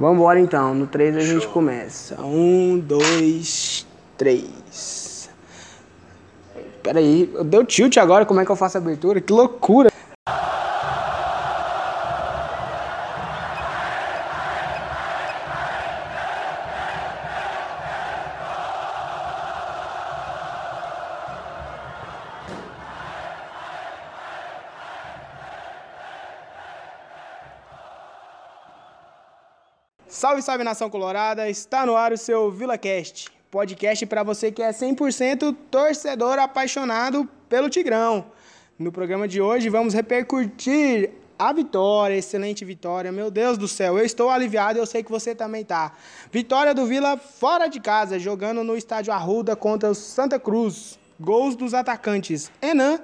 Vamos embora então. No 3 a gente começa. Um, dois, três. Peraí, deu tilt agora, como é que eu faço a abertura? Que loucura! Salve, salve nação colorada! Está no ar o seu VilaCast, podcast para você que é 100% torcedor apaixonado pelo Tigrão. No programa de hoje vamos repercutir a vitória, excelente vitória. Meu Deus do céu, eu estou aliviado eu sei que você também tá. Vitória do Vila fora de casa, jogando no estádio Arruda contra o Santa Cruz. Gols dos atacantes Enan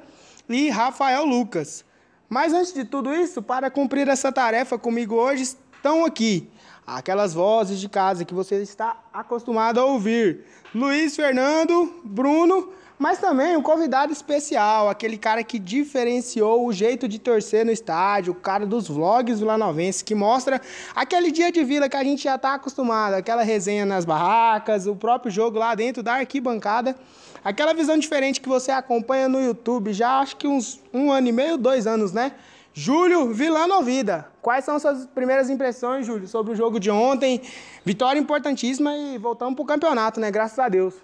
e Rafael Lucas. Mas antes de tudo isso, para cumprir essa tarefa comigo hoje, estão aqui aquelas vozes de casa que você está acostumado a ouvir. Luiz Fernando, Bruno, mas também um convidado especial, aquele cara que diferenciou o jeito de torcer no estádio, o cara dos vlogs vilanovenses, que mostra aquele dia de vila que a gente já está acostumado, aquela resenha nas barracas, o próprio jogo lá dentro da arquibancada, aquela visão diferente que você acompanha no YouTube já acho que uns um ano e meio, dois anos, né? Júlio Vilanovida, quais são suas primeiras impressões, Júlio, sobre o jogo de ontem? Vitória importantíssima e voltamos para o campeonato, né? Graças a Deus.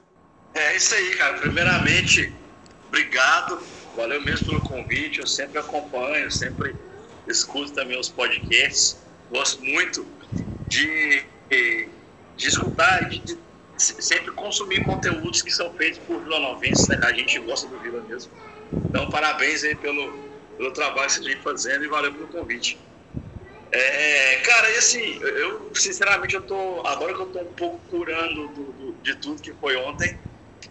É isso aí, cara. Primeiramente, obrigado. Valeu mesmo pelo convite. Eu sempre acompanho, sempre escuto também os podcasts. Gosto muito de, de escutar e de, de sempre consumir conteúdos que são feitos por vilanovenses, né? A gente gosta do Vila mesmo. Então, parabéns aí pelo pelo trabalho que você vem fazendo e valeu pelo convite. É, cara, e assim, eu sinceramente eu tô. Agora que eu tô um pouco curando do, do, de tudo que foi ontem,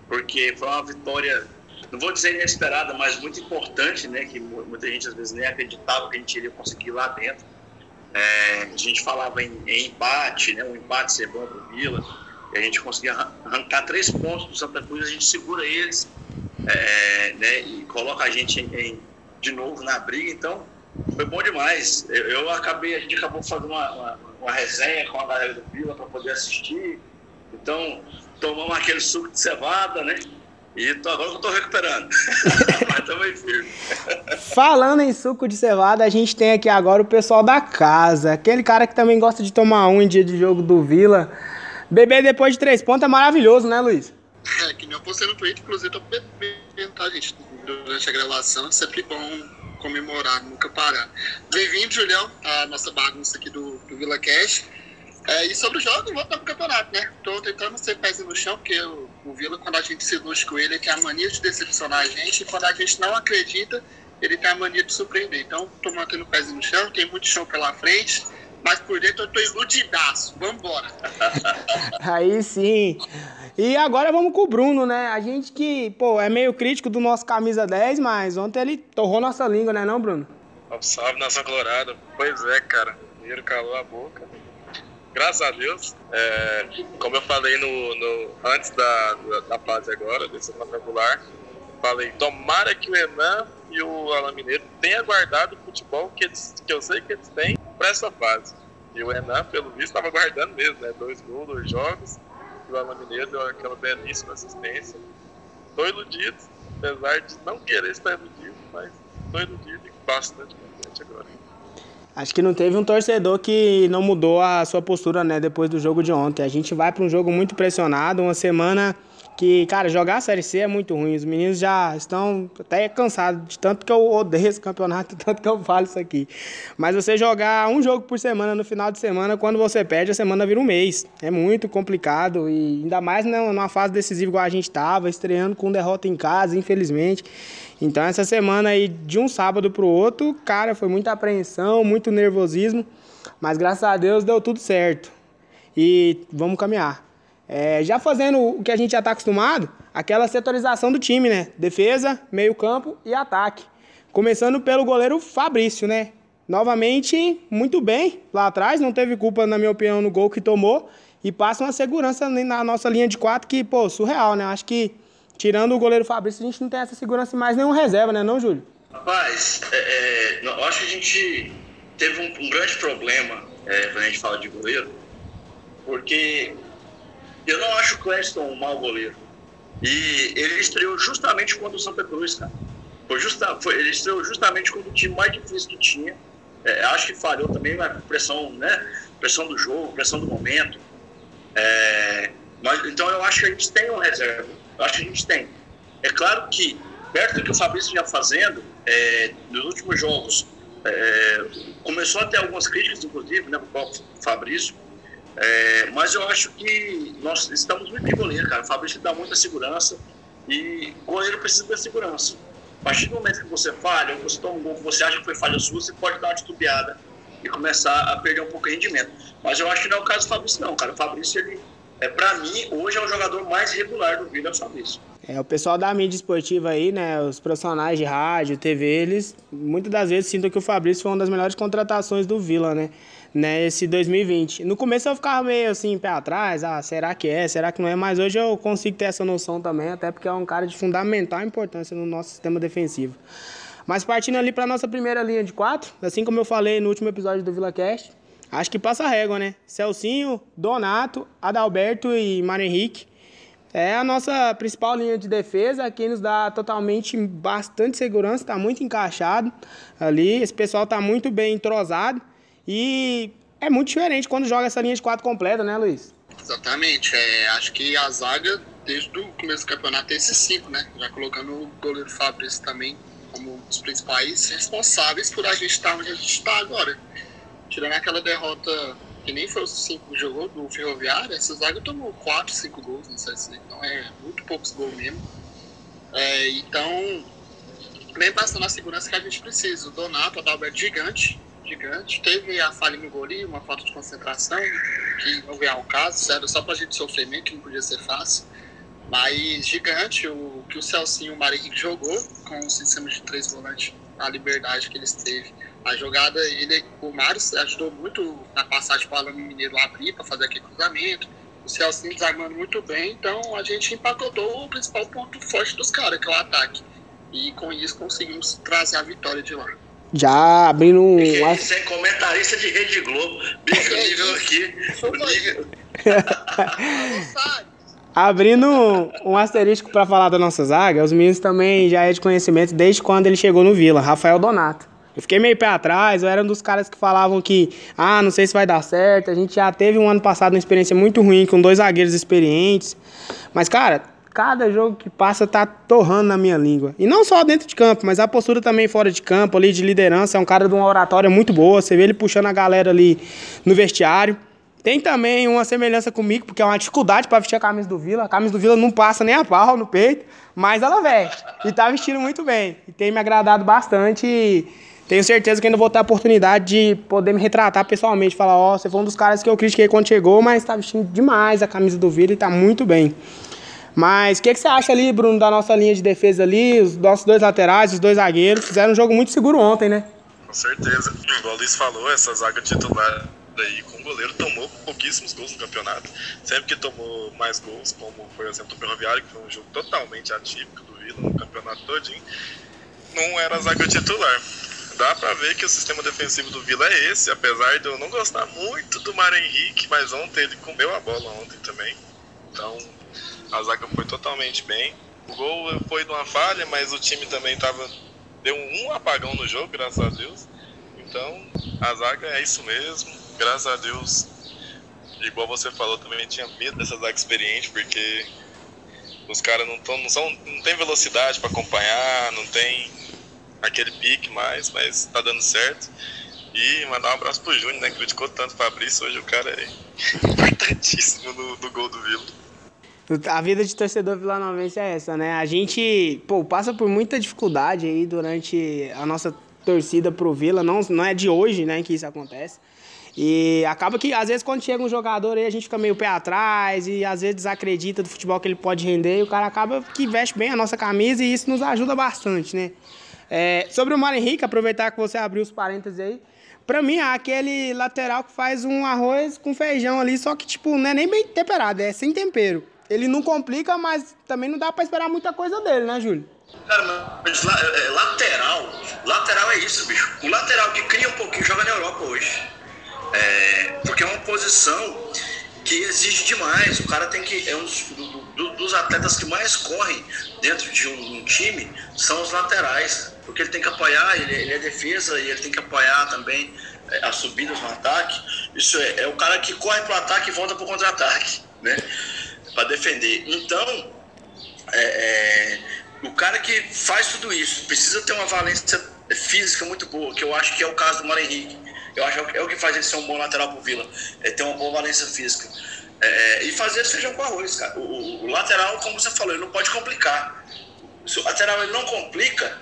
porque foi uma vitória, não vou dizer inesperada, mas muito importante, né? Que muita gente às vezes nem acreditava que a gente iria conseguir lá dentro. É, a gente falava em, em, empate, né? Um empate ser bom pro Vila, e a gente conseguia arrancar três pontos do Santa Cruz, a gente segura eles, é, né? E coloca a gente em, de novo na briga, então foi bom demais. Eu, eu acabei, a gente acabou fazendo uma, uma, uma resenha com a galera do Vila para poder assistir. Então, tomamos aquele suco de cevada, né? E tô, agora eu tô recuperando. Mas também firme. Falando em suco de cevada, a gente tem aqui agora o pessoal da casa. Aquele cara que também gosta de tomar um em dia de jogo do Vila. Beber depois de três pontos é maravilhoso, né, Luiz? É, que nem eu postei no Twitter, inclusive, tô bebendo, tá, gente? Durante a gravação, é sempre bom comemorar, nunca parar. Bem-vindo, Julião, à nossa bagunça aqui do, do Vila Cash. É, e sobre o jogo, voltar pro campeonato, né? Tô tentando ser pés no chão, porque o, o Vila, quando a gente se ilustra com ele, ele tem a mania de decepcionar a gente, e quando a gente não acredita, ele tem a mania de surpreender. Então, tô mantendo pés no chão, tem muito chão pela frente, mas por dentro eu tô iludidaço. Vambora! Aí sim! E agora vamos com o Bruno, né? A gente que, pô, é meio crítico do nosso camisa 10, mas ontem ele torrou nossa língua, né não, Bruno? Salve, nação colorada. Pois é, cara. Dinheiro calou a boca. Graças a Deus. É, como eu falei no, no antes da, da, da, fase agora, desse quadrangular, falei, tomara que o Enan e o Alain Mineiro tenham guardado o futebol que, eles, que eu sei que eles têm para essa fase. E o Enan, pelo visto, estava guardando mesmo, né? Dois gols, dois jogos que o Alan Mineiro deu aquela belíssima assistência. Estou iludido, apesar de não querer estar iludido, mas estou iludido e bastante contente agora. Acho que não teve um torcedor que não mudou a sua postura, né, depois do jogo de ontem. A gente vai para um jogo muito pressionado, uma semana que, cara, jogar a Série C é muito ruim. Os meninos já estão até cansados de tanto que eu odeio esse campeonato, tanto que eu falo isso aqui. Mas você jogar um jogo por semana no final de semana, quando você perde, a semana vira um mês. É muito complicado e ainda mais numa fase decisiva igual a gente estava, estreando com derrota em casa, infelizmente. Então essa semana aí, de um sábado para o outro, cara, foi muita apreensão, muito nervosismo. Mas graças a Deus deu tudo certo. E vamos caminhar. É, já fazendo o que a gente já está acostumado, aquela setorização do time, né? Defesa, meio campo e ataque. Começando pelo goleiro Fabrício, né? Novamente, muito bem lá atrás, não teve culpa, na minha opinião, no gol que tomou. E passa uma segurança na nossa linha de quatro que, pô, surreal, né? Acho que, tirando o goleiro Fabrício, a gente não tem essa segurança mais nenhum reserva, né, não, Júlio? Rapaz, é, é, eu acho que a gente teve um, um grande problema, é, quando a gente fala de goleiro, porque eu não acho o Cleston um mau goleiro. E ele estreou justamente quando o Santa Cruz, cara. Foi justa, foi, ele estreou justamente quando o time mais difícil que tinha. É, acho que falhou também, mas pressão, né? Pressão do jogo, pressão do momento. É, mas, então eu acho que a gente tem uma reserva. Eu acho que a gente tem. É claro que, perto do que o Fabrício vinha fazendo, é, nos últimos jogos, é, começou a ter algumas críticas, inclusive, né, para o Fabrício, é, mas eu acho que nós estamos muito em goleiro, cara. O Fabrício dá muita segurança e o goleiro precisa da segurança. A partir do momento que você falha, ou você toma um gol que você acha que foi falha sua, você pode dar uma titubeada e começar a perder um pouco de rendimento. Mas eu acho que não é o caso do Fabrício, não, cara. O Fabrício, ele, é, para mim, hoje é o jogador mais regular do Vila, é o Fabrício. É, o pessoal da mídia esportiva aí, né, os profissionais de rádio, TV, eles muitas das vezes sintam que o Fabrício foi uma das melhores contratações do Vila, né, né, esse 2020. No começo eu ficava meio assim, pé atrás, ah, será que é, será que não é, mas hoje eu consigo ter essa noção também, até porque é um cara de fundamental importância no nosso sistema defensivo. Mas partindo ali para nossa primeira linha de quatro, assim como eu falei no último episódio do VilaCast, acho que passa a régua, né? Celcinho, Donato, Adalberto e Mário Henrique é a nossa principal linha de defesa, que nos dá totalmente bastante segurança, está muito encaixado ali. Esse pessoal está muito bem entrosado e é muito diferente quando joga essa linha de quatro completa, né, Luiz? Exatamente. É, acho que a zaga, desde o começo do campeonato, tem esses cinco, né? Já colocando o goleiro Fabrício também como um dos principais responsáveis por a gente estar onde a gente está agora. Tirando aquela derrota que nem foi os cinco jogou do Ferroviário, essa zaga tomou quatro, cinco gols, não sei se então é muito poucos gols mesmo. É, então, vem bastante a segurança que a gente precisa. O Donato, o Adalberto, gigante, gigante. Teve a falha no gol ali, uma falta de concentração, que não veio ao caso, era só pra gente sofrer mesmo, que não podia ser fácil. Mas gigante, o que o Celcinho e o Henrique jogou com o sistema de três volantes, a liberdade que eles teve a jogada, ele, o Mário ajudou muito na passagem para o Alan Mineiro abrir para fazer aquele cruzamento. O Celcinho desarmando muito bem, então a gente empacotou o principal ponto forte dos caras, que é o ataque. E com isso conseguimos trazer a vitória de lá. Já abrindo um. Você é comentarista de Rede Globo. Bicho, é nível aqui. O nível... Abrindo um, um asterisco para falar da nossa zaga, os meninos também já é de conhecimento desde quando ele chegou no Vila, Rafael Donato. Eu fiquei meio pé atrás, eu era um dos caras que falavam que, ah, não sei se vai dar certo. A gente já teve um ano passado uma experiência muito ruim com dois zagueiros experientes. Mas, cara, cada jogo que passa tá torrando na minha língua. E não só dentro de campo, mas a postura também fora de campo, ali de liderança. É um cara de uma oratória muito boa. Você vê ele puxando a galera ali no vestiário. Tem também uma semelhança comigo, porque é uma dificuldade para vestir a camisa do Vila. A camisa do Vila não passa nem a pau no peito, mas ela veste. E tá vestindo muito bem. E tem me agradado bastante. E tenho certeza que ainda vou ter a oportunidade de poder me retratar pessoalmente, falar, ó, oh, você foi um dos caras que eu critiquei quando chegou, mas tá vestindo demais a camisa do Vila e tá muito bem. Mas o que, que você acha ali, Bruno, da nossa linha de defesa ali, os nossos dois laterais, os dois zagueiros, fizeram um jogo muito seguro ontem, né? Com certeza. Igual o Luiz falou, essa zaga titular aí com o goleiro tomou pouquíssimos gols no campeonato. Sempre que tomou mais gols, como por exemplo o Ferroviário, que foi um jogo totalmente atípico do Vila no campeonato todinho, não era zaga titular dá para ver que o sistema defensivo do Vila é esse, apesar de eu não gostar muito do Mário Henrique, mas ontem ele comeu a bola ontem também. Então a zaga foi totalmente bem. O gol foi de uma falha, mas o time também tava deu um apagão no jogo, graças a Deus. Então a zaga é isso mesmo, graças a Deus. Igual você falou, também tinha medo dessa zaga experiente, porque os caras não, tão, não, são, não tem velocidade para acompanhar, não tem aquele pique mais, mas tá dando certo. E mandar um abraço pro Júnior, né? Criticou tanto o Fabrício, hoje o cara é importantíssimo no, no gol do Vila. A vida de torcedor vilanovense é essa, né? A gente, pô, passa por muita dificuldade aí durante a nossa torcida pro Vila, não, não é de hoje, né, que isso acontece. E acaba que, às vezes, quando chega um jogador aí, a gente fica meio pé atrás e às vezes desacredita do futebol que ele pode render e o cara acaba que veste bem a nossa camisa e isso nos ajuda bastante, né? É, sobre o Mário Henrique, aproveitar que você abriu os parênteses aí. Pra mim, é aquele lateral que faz um arroz com feijão ali, só que, tipo, não é nem bem temperado, é sem tempero. Ele não complica, mas também não dá pra esperar muita coisa dele, né, Júlio? Cara, mas é, é, lateral, lateral é isso, bicho. O lateral que cria um pouquinho joga na Europa hoje. É, porque é uma posição que exige demais. O cara tem que. É um dos, do, dos atletas que mais correm dentro de um, um, time são os laterais. Porque ele tem que apoiar, ele, ele é defesa e ele tem que apoiar também é, as subidas no ataque. Isso é, é o cara que corre para o ataque e volta para o contra-ataque, né? Para defender. Então, é, é, o cara que faz tudo isso precisa ter uma valência física muito boa, que eu acho que é o caso do Mário Henrique. Eu acho que é o que faz ele ser um bom lateral pro Vila, é ter uma boa valência física. É, e fazer feijão com arroz, cara. O, o, lateral, como você falou, ele não pode complicar. Se o lateral ele não complica,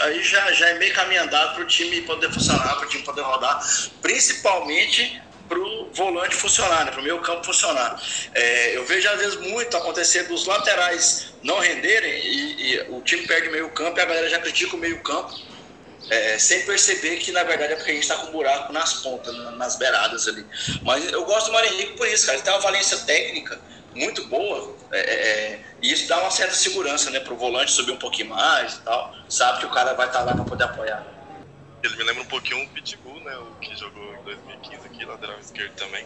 aí já, já é meio caminho andado para o time poder funcionar, para o time poder rodar, principalmente para o volante funcionar, né, para o meio campo funcionar. É, eu vejo às vezes muito acontecer dos laterais não renderem e, e o time perde meio campo e a galera já critica o meio campo é, sem perceber que na verdade é porque a gente está com um buraco nas pontas, nas beiradas ali. Mas eu gosto do Mário Henrique por isso, cara. Ele tem uma valência técnica muito boa é, é, é e isso dá uma certa segurança né, para o volante subir um pouquinho mais e tal. Sabe que o cara vai estar tá lá para poder apoiar. Ele me lembra um pouquinho o Pitbull, né? O que jogou em 2015 aqui, lateral esquerdo também.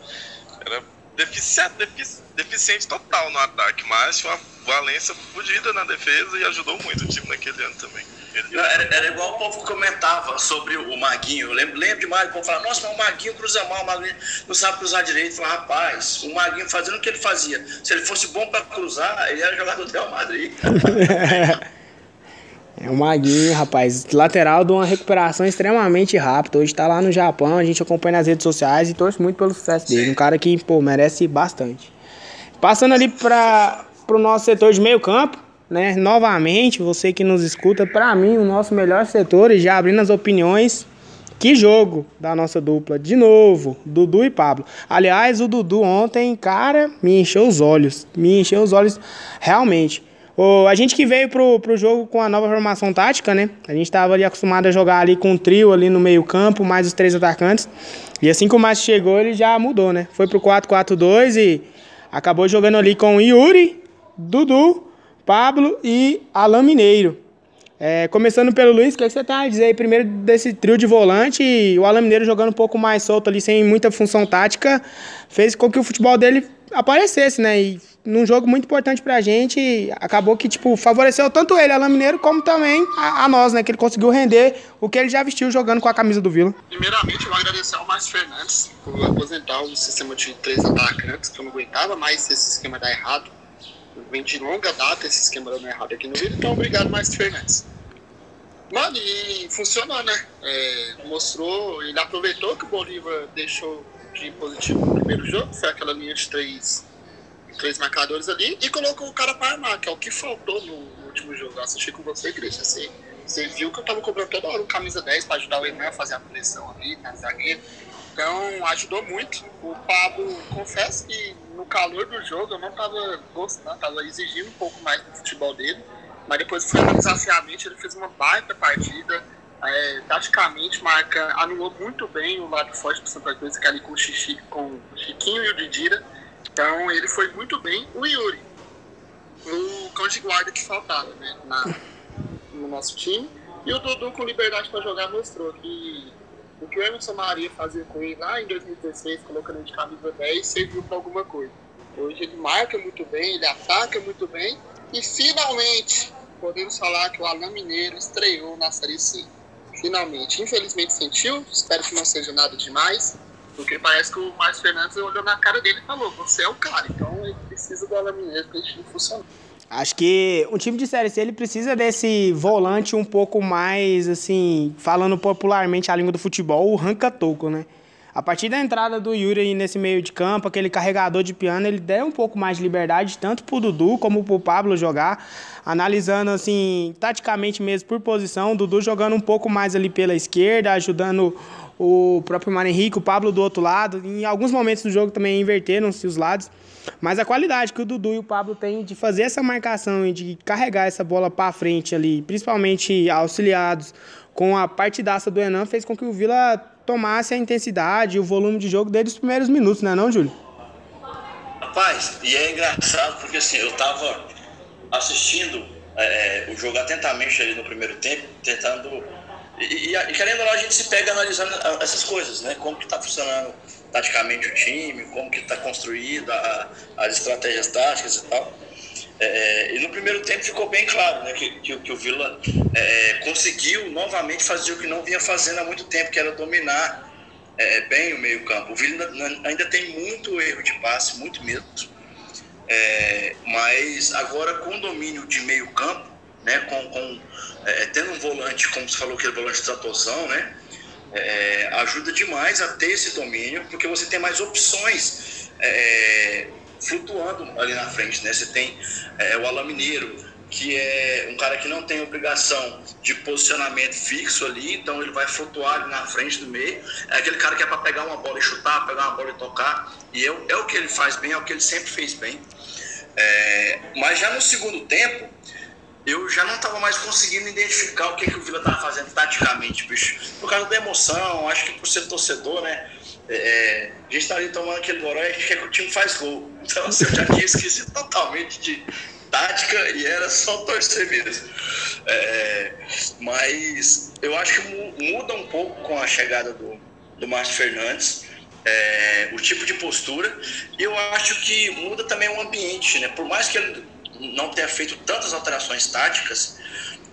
Era deficiente, defici, deficiente total no ataque, mas tinha uma valência fodida na defesa e ajudou muito o time naquele ano também. Era, era, igual o povo comentava sobre o Maguinho. Eu lembro, lembro demais, o povo falava, nossa, mas o Maguinho cruza mal, o Maguinho não sabe cruzar direito. Eu falava, rapaz, o Maguinho fazendo o que ele fazia. Se ele fosse bom para cruzar, ele era jogador do Real Madrid. É o Maguinho, rapaz, lateral de uma recuperação extremamente rápida. Hoje tá lá no Japão, a gente acompanha nas redes sociais e torce muito pelo sucesso dele. Um cara que, pô, merece bastante. Passando ali para o nosso setor de meio campo, né? Novamente, você que nos escuta, para mim, o nosso melhor setor, e já abrindo as opiniões, que jogo da nossa dupla, de novo, Dudu e Pablo. Aliás, o Dudu ontem, cara, me encheu os olhos, me encheu os olhos realmente. O, a gente que veio pro, pro jogo com a nova formação tática, né? A gente estava ali acostumado a jogar ali com um trio ali no meio campo, mais os três atacantes. E assim que o Márcio chegou, ele já mudou, né? Foi pro 4-4-2 e acabou jogando ali com Yuri, Dudu Pablo e Alain Mineiro. É, começando pelo Luiz, o que, é que você tem a dizer aí primeiro desse trio de volante e o Alain Mineiro jogando um pouco mais solto ali, sem muita função tática, fez com que o futebol dele aparecesse, né? E num jogo muito importante pra gente, acabou que, tipo, favoreceu tanto ele, Alain Mineiro, como também a, a, nós, né? Que ele conseguiu render o que ele já vestiu jogando com a camisa do Vila. Primeiramente, eu agradecer ao Márcio Fernandes por aposentar o sistema de três atacantes, que eu não aguentava mais esse esquema dar errado vem de longa data esse esquema dando errado aqui no Rio, então obrigado, Márcio Fernandes. Mano, e funcionou, né? É, mostrou, ele aproveitou que o Bolívar deixou de positivo no primeiro jogo, foi aquela linha de três, três marcadores ali, e colocou o cara para armar, que é o que faltou no, no último jogo. Eu assisti com você, Cristian. Você, você viu que eu tava cobrando toda hora um camisa 10 para ajudar o Enan a fazer a pressão ali na zagueira. Então ajudou muito. O Pablo, confesso que no calor do jogo eu não estava gostando, estava exigindo um pouco mais do futebol dele. Mas depois foi desafiamento, ele fez uma baita partida. É, taticamente, marca anulou muito bem o lado forte do Santa Cruz, que é ali com o, Xixi, com o Chiquinho e o Didira. Então ele foi muito bem. O Yuri, o cão de guarda que faltava né, na, no nosso time. E o Dudu com liberdade para jogar mostrou que o que o Emerson Maria fazia com ele lá em 2016, colocando ele de camisa 10, serviu para alguma coisa. Hoje ele marca muito bem, ele ataca muito bem e finalmente podemos falar que o Alain Mineiro estreou na Série C. Finalmente. Infelizmente sentiu, espero que não seja nada demais, porque parece que o Márcio Fernandes olhou na cara dele e falou: Você é o cara, então ele precisa do Alain Mineiro para a gente funcionar. Acho que um time de Série C ele precisa desse volante um pouco mais, assim, falando popularmente a língua do futebol, o ranca-toco, né? A partir da entrada do Yuri nesse meio de campo, aquele carregador de piano, ele deu um pouco mais de liberdade, tanto pro Dudu como pro Pablo jogar, analisando assim, taticamente mesmo por posição, o Dudu jogando um pouco mais ali pela esquerda, ajudando o próprio Mário Henrique, o Pablo do outro lado. Em alguns momentos do jogo também inverteram-se os lados. Mas a qualidade que o Dudu e o Pablo têm de fazer essa marcação e de carregar essa bola para frente ali, principalmente auxiliados com a partidaça do Enan, fez com que o Vila tomasse a intensidade e o volume de jogo desde os primeiros minutos, né não, Júlio? Rapaz, e é engraçado porque assim, eu tava assistindo é, o jogo atentamente ali no primeiro tempo, tentando. E, e, e querendo ou não, a gente se pega analisando essas coisas, né? Como que tá funcionando taticamente o time, como que está construída, as estratégias táticas e tal. É, e no primeiro tempo ficou bem claro né, que, que, que o Vila é, conseguiu novamente fazer o que não vinha fazendo há muito tempo, que era dominar é, bem o meio-campo. O Vila ainda tem muito erro de passe, muito mesmo. É, mas agora com o domínio de meio-campo, né, com, com é, tendo um volante, como você falou que é volante de atuação, né, é, ajuda demais a ter esse domínio, porque você tem mais opções é, flutuando ali na frente, né? Você tem é, o Alain Mineiro, que é um cara que não tem obrigação de posicionamento fixo ali, então ele vai flutuar ali na frente do meio. É aquele cara que é para pegar uma bola e chutar, pegar uma bola e tocar, e é, é o que ele faz bem, é o que ele sempre fez bem. É, mas já no segundo tempo, eu já não estava mais conseguindo identificar o que, que o Vila estava fazendo taticamente, bicho. Por causa da emoção, acho que por ser torcedor, né? É, a gente está ali tomando aquele goró e quer que o time faz gol. Então, assim, eu já tinha esquecido totalmente de tática e era só torcer mesmo. É, mas eu acho que muda um pouco com a chegada do, do Márcio Fernandes. É, o tipo de postura e eu acho que muda também o ambiente, né? Por mais que ele não tenha feito tantas alterações táticas,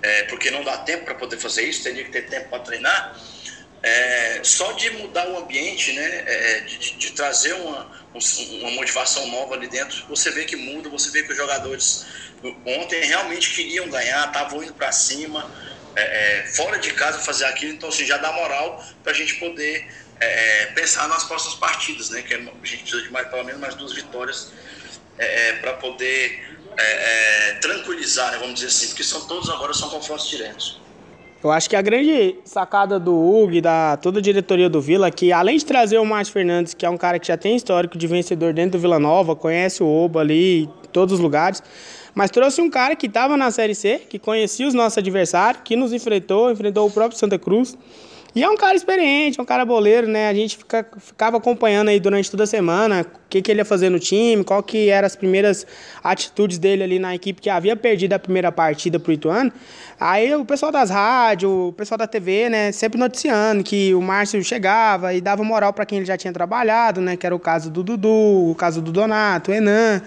é, porque não dá tempo para poder fazer isso, teria que ter tempo para treinar. É, só de mudar o ambiente, né, é, de, de, trazer uma, uma motivação nova ali dentro, você vê que muda, você vê que os jogadores ontem realmente queriam ganhar, estavam indo para cima, é, é, fora de casa fazer aquilo, então assim, já dá moral para a gente poder é, pensar nas próximas partidas, né, que a gente precisa de mais, pelo menos mais duas vitórias para poder é, é, tranquilizar, né, vamos dizer assim, porque são todos agora são confrontos diretos. Eu acho que a grande sacada do Hugo e da toda a diretoria do Vila, que além de trazer o Márcio Fernandes, que é um cara que já tem histórico de vencedor dentro do Vila Nova, conhece o Oba ali, todos os lugares, mas trouxe um cara que estava na Série C, que conhecia os nossos adversários, que nos enfrentou, enfrentou o próprio Santa Cruz, e é um cara experiente, é um cara boleiro, né? A gente fica, ficava acompanhando aí durante toda a semana o que, que ele ia fazer no time, qual que eram as primeiras atitudes dele ali na equipe que havia perdido a primeira partida pro Ituano. Aí o pessoal das rádios, o pessoal da TV, né, sempre noticiando que o Márcio chegava e dava moral para quem ele já tinha trabalhado, né? Que era o caso do Dudu, o caso do Donato, o Enan.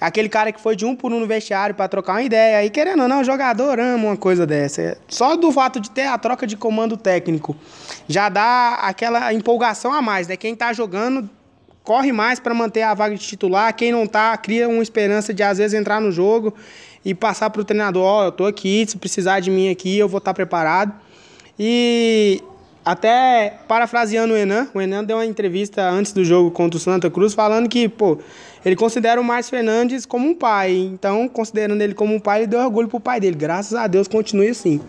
Aquele cara que foi de um por um no vestiário para trocar uma ideia. Aí, querendo ou não, o jogador ama uma coisa dessa. Só do fato de ter a troca de comando técnico já dá aquela empolgação a mais, né? Quem tá jogando corre mais para manter a vaga de titular. Quem não tá, cria uma esperança de às vezes entrar no jogo e passar para o treinador: Ó, oh, eu tô aqui, se precisar de mim aqui, eu vou estar tá preparado. E até parafraseando o Enan, o Enan deu uma entrevista antes do jogo contra o Santa Cruz falando que, pô, ele considera o Márcio Fernandes como um pai. Então, considerando ele como um pai, ele deu orgulho pro pai dele. Graças a Deus, continue assim.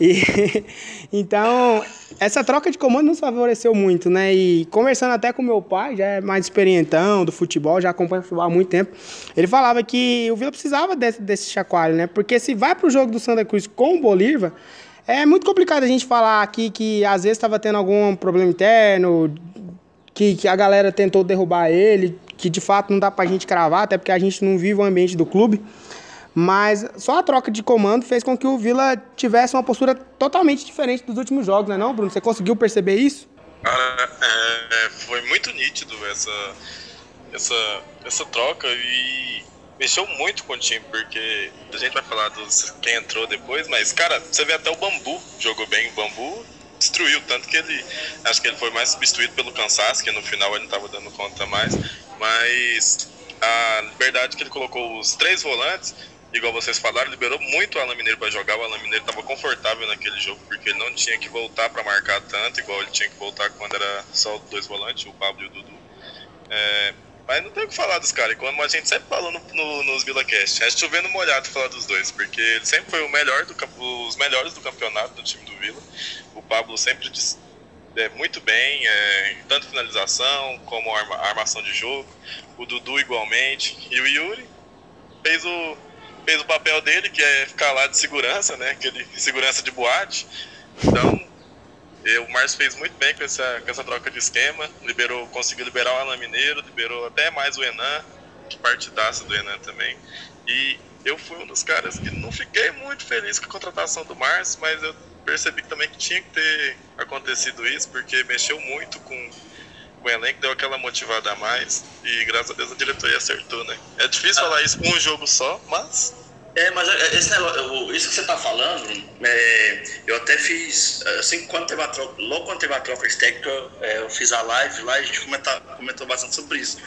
E, então, essa troca de comando nos favoreceu muito, né? E conversando até com meu pai, já é mais experientão do futebol, já acompanha o futebol há muito tempo, ele falava que o Vila precisava desse, desse chacoalho, né? Porque se vai pro jogo do Santa Cruz com o Bolívar, é muito complicado a gente falar aqui que às vezes estava tendo algum problema interno, que, que a galera tentou derrubar ele, que de fato não dá pra gente cravar, até porque a gente não vive o ambiente do clube. Mas só a troca de comando fez com que o Vila tivesse uma postura totalmente diferente dos últimos jogos, né não, Bruno? Você conseguiu perceber isso? Cara, é, foi muito nítido essa, essa, essa troca e mexeu muito com o time, porque a gente vai falar dos quem entrou depois, mas, cara, você vê até o Bambu jogou bem. O Bambu destruiu, tanto que ele acho que ele foi mais substituído pelo cansaço, que no final ele não estava dando conta mais. Mas a liberdade que ele colocou os três volantes, igual vocês falaram, liberou muito o Alan Mineiro para jogar. O Alan Mineiro estava confortável naquele jogo, porque ele não tinha que voltar para marcar tanto, igual ele tinha que voltar quando era só dois volantes, o Pablo e o Dudu. É, mas não tem o que falar dos caras, como a gente sempre falou no, no, nos VilaCast. É chovendo molhado falar dos dois, porque ele sempre foi o melhor do, os melhores do campeonato do time do Vila. O Pablo sempre é, muito bem, é, tanto finalização como arma, armação de jogo. O Dudu igualmente. E o Yuri fez o, fez o papel dele, que é ficar lá de segurança, né? Aquele segurança de boate. Então, o Márcio fez muito bem com essa, com essa troca de esquema. Liberou, conseguiu liberar o Alan Mineiro, liberou até mais o Enan, que partidaça do Enan também. E eu fui um dos caras que não fiquei muito feliz com a contratação do Márcio, mas eu percebi também que tinha que ter acontecido isso, porque mexeu muito com, o elenco deu aquela motivada a mais e graças a Deus a diretoria acertou, né? É difícil ah. falar isso com um jogo só, mas. É, mas é, esse negócio, isso que você tá falando, é, eu até fiz, assim, quando teve a troca, logo quando teve a troca técnica, é, eu fiz a live lá e a gente comentou, comentou bastante sobre isso.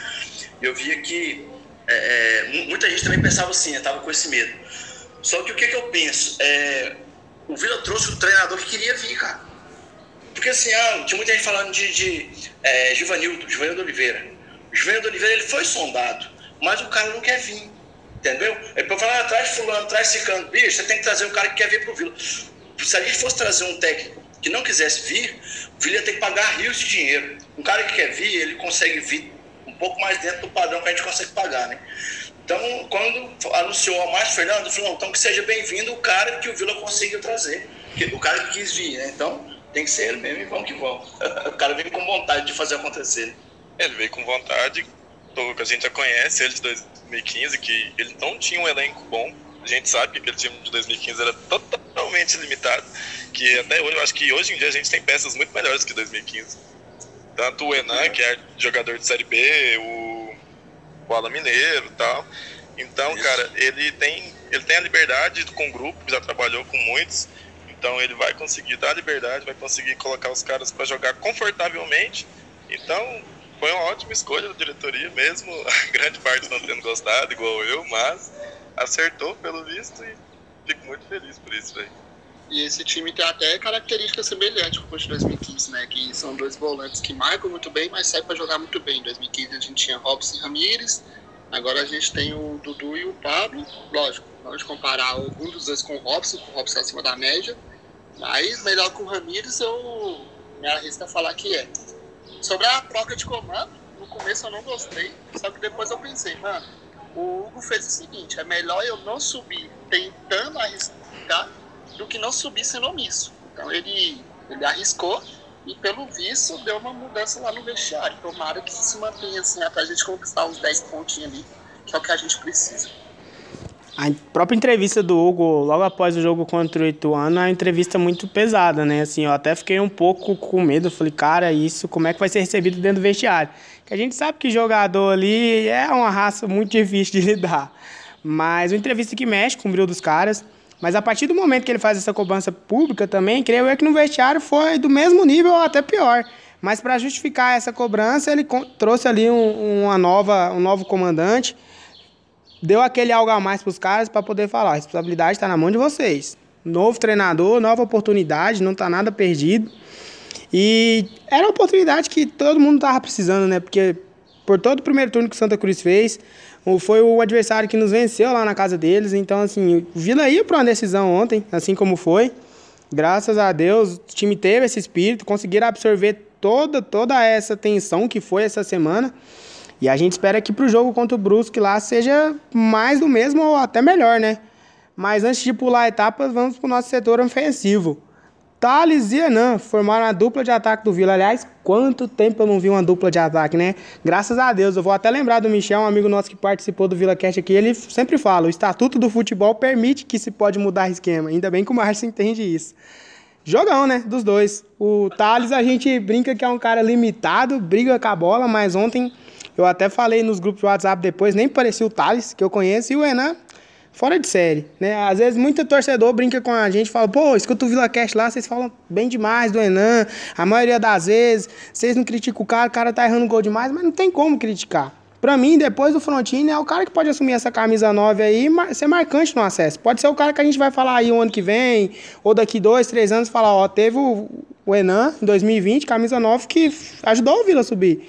Eu via que é, é muita gente também pensava assim, eu tava com esse medo. Só que o que, que eu penso? É, o Vila trouxe o treinador que queria vir, cara. Porque assim, ah, tinha muita gente falando de, de é, Givanildo, Givanildo Oliveira. O Givanildo Oliveira ele foi sondado, mas o cara não quer vir. Entendeu? Ele pode falar, ah, traz fulano, traz cicano. Bicho, você tem que trazer um cara que quer vir pro Vila. Se a gente fosse trazer um técnico que não quisesse vir, o Vila ia ter que pagar rios de dinheiro. Um cara que quer vir, ele consegue vir um pouco mais dentro do padrão que a gente consegue pagar, né? Então, quando anunciou a Márcio Fernando, falou, então que seja bem-vindo o cara que o Vila conseguiu trazer. O cara que quis vir, né? Então, tem que ser ele mesmo e vamos que vamos. o cara veio com vontade de fazer acontecer. Ele veio com vontade, que a gente já conhece ele de 2015, que ele não tinha um elenco bom. A gente sabe que aquele time de 2015 era totalmente limitado, que até hoje, eu acho que hoje em dia a gente tem peças muito melhores que 2015. Tanto o Enan, que é jogador de Série B, o, o Alan Mineiro e tal. Então, Isso. cara, ele tem, ele tem a liberdade com o grupo, já trabalhou com muitos, então ele vai conseguir dar liberdade, vai conseguir colocar os caras para jogar confortavelmente. Então foi uma ótima escolha da diretoria, mesmo a grande parte não tendo gostado, igual eu, mas acertou pelo visto e fico muito feliz por isso, velho. E esse time tem até características semelhantes com o de 2015, né? Que são dois volantes que marcam muito bem, mas saem para jogar muito bem. Em 2015 a gente tinha Robson e Ramires, agora a gente tem o Dudu e o Pablo. Lógico, vamos comparar algum dos dois com o Robson, com o Robson acima da média. Mas melhor que o Ramires, eu me arrisco a falar que é. Sobre a troca de comando, no começo eu não gostei, só que depois eu pensei, mano, o Hugo fez o seguinte, é melhor eu não subir tentando arriscar do que não subir sendo omisso. Então ele, ele arriscou e pelo visto deu uma mudança lá no vestiário. Tomara que se mantenha assim até a gente conquistar uns 10 pontinhos ali, que é o que a gente precisa. A própria entrevista do Hugo, logo após o jogo contra o Ituano, é uma entrevista muito pesada, né? Assim, eu até fiquei um pouco com medo. Falei, cara, isso como é que vai ser recebido dentro do vestiário? Que a gente sabe que jogador ali é uma raça muito difícil de lidar. Mas uma entrevista que mexe com o brilho dos caras. Mas a partir do momento que ele faz essa cobrança pública também, creio eu que no vestiário foi do mesmo nível ou até pior. Mas para justificar essa cobrança, ele trouxe ali um, uma nova, um novo comandante deu aquele algo a mais para os caras para poder falar: a responsabilidade está na mão de vocês. Novo treinador, nova oportunidade, não está nada perdido. E era uma oportunidade que todo mundo estava precisando, né? Porque por todo o primeiro turno que o Santa Cruz fez, foi o adversário que nos venceu lá na casa deles. Então, assim, o Vila ia para uma decisão ontem, assim como foi. Graças a Deus, o time teve esse espírito, conseguiram absorver toda, toda essa tensão que foi essa semana. E a gente espera que para o jogo contra o Brusque lá seja mais do mesmo ou até melhor, né? Mas antes de pular etapas, vamos para o nosso setor ofensivo. Thales e Enan formaram a dupla de ataque do Vila. Aliás, quanto tempo eu não vi uma dupla de ataque, né? Graças a Deus. Eu vou até lembrar do Michel, um amigo nosso que participou do Vila Cast aqui. Ele sempre fala: o estatuto do futebol permite que se pode mudar esquema. Ainda bem que o Márcio entende isso. Jogão, né? Dos dois. O Thales, a gente brinca que é um cara limitado, briga com a bola, mas ontem eu até falei nos grupos de WhatsApp depois, nem parecia o Thales, que eu conheço, e o Enan, fora de série, né? Às vezes muito torcedor brinca com a gente, fala, pô, escuta o VilaCast lá, vocês falam bem demais do Enan, a maioria das vezes, vocês não criticam o cara, o cara tá errando gol demais, mas não tem como criticar. Pra mim, depois do Frontini, é o cara que pode assumir essa camisa 9 aí ser marcante no acesso. Pode ser o cara que a gente vai falar aí o ano que vem, ou daqui dois, três anos, falar, ó, teve o, o Enan em 2020, camisa 9, que ajudou o Vila a subir.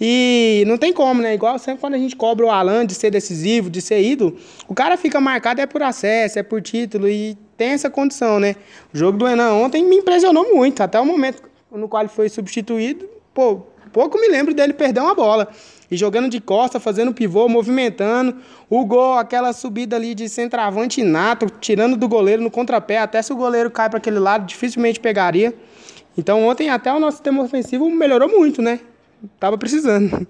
E não tem como, né? Igual sempre quando a gente cobra o Alan de ser decisivo, de ser ídolo, o cara fica marcado é por acesso, é por título e tem essa condição, né? O jogo do Enan ontem me impressionou muito, até o momento no qual ele foi substituído, pô, pouco me lembro dele perder uma bola. E jogando de costa, fazendo pivô, movimentando. O gol, aquela subida ali de centroavante nato, tirando do goleiro no contrapé. Até se o goleiro cai para aquele lado, dificilmente pegaria. Então ontem até o nosso sistema ofensivo melhorou muito, né? tava precisando.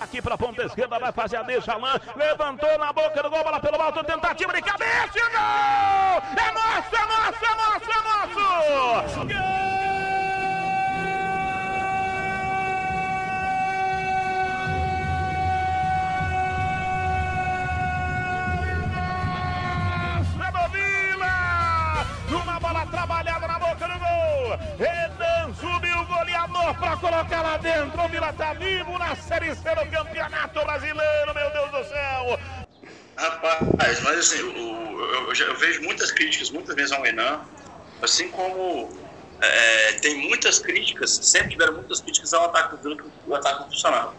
Aqui para a ponta esquerda vai fazer a deixa Alain. Levantou na boca do gol, bola pelo alto, tentativa de cabeça. Gol! É nosso, é nosso, é nosso, é nosso! Gol! trabalhar pra colocar lá dentro. O Vila tá vivo na Série C do Campeonato Brasileiro, meu Deus do céu. Rapaz, mas assim, eu, eu, eu vejo muitas críticas, muitas vezes ao Renan, assim como é, tem muitas críticas, sempre tiveram muitas críticas ao ataque do Vila, que o ataque não funcionava.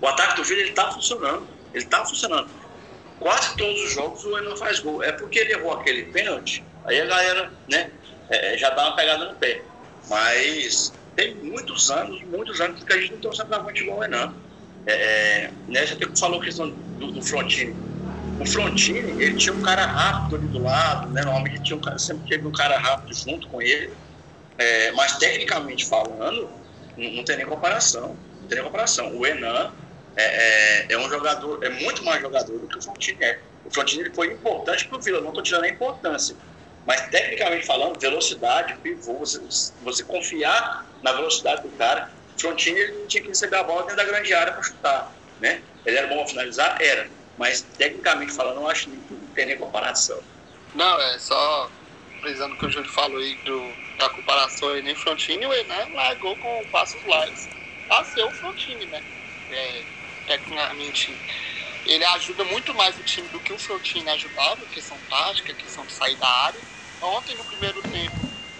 O ataque do Vila, ele tá funcionando, ele tá funcionando. Quase todos os jogos o Renan faz gol. É porque ele errou aquele pênalti, aí a galera, né, é, já dá uma pegada no pé. Mas tem muitos anos, muitos anos que a gente não tem um centroavante igual o Renan. É, é, né, já falou a questão do, do Frontini. O Frontini, ele tinha um cara rápido ali do lado, né? Normalmente tinha um cara, sempre teve um cara rápido junto com ele. É, mas tecnicamente falando, não, não, tem nem comparação. Não tem nem comparação. O Enan é, é, é, um jogador, é muito mais jogador do que o Frontini é. O Frontini ele foi importante para o Vila, não estou tirando a importância. Mas tecnicamente falando, velocidade, pivô, você, você confiar na velocidade do cara. Ele tinha que receber a bola dentro da grande área para chutar. Né? Ele era bom a finalizar? Era mas tecnicamente falando, eu acho que não tem nem comparação. Não, é só frisando o que o Júlio falou aí do, da comparação aí, nem Frontini, o Enan largou com passos largos a ser o Frontini, né? É, tecnicamente, ele ajuda muito mais o time do que o Frontini ajudava, questão tática, questão de sair da área. Ontem, no primeiro tempo,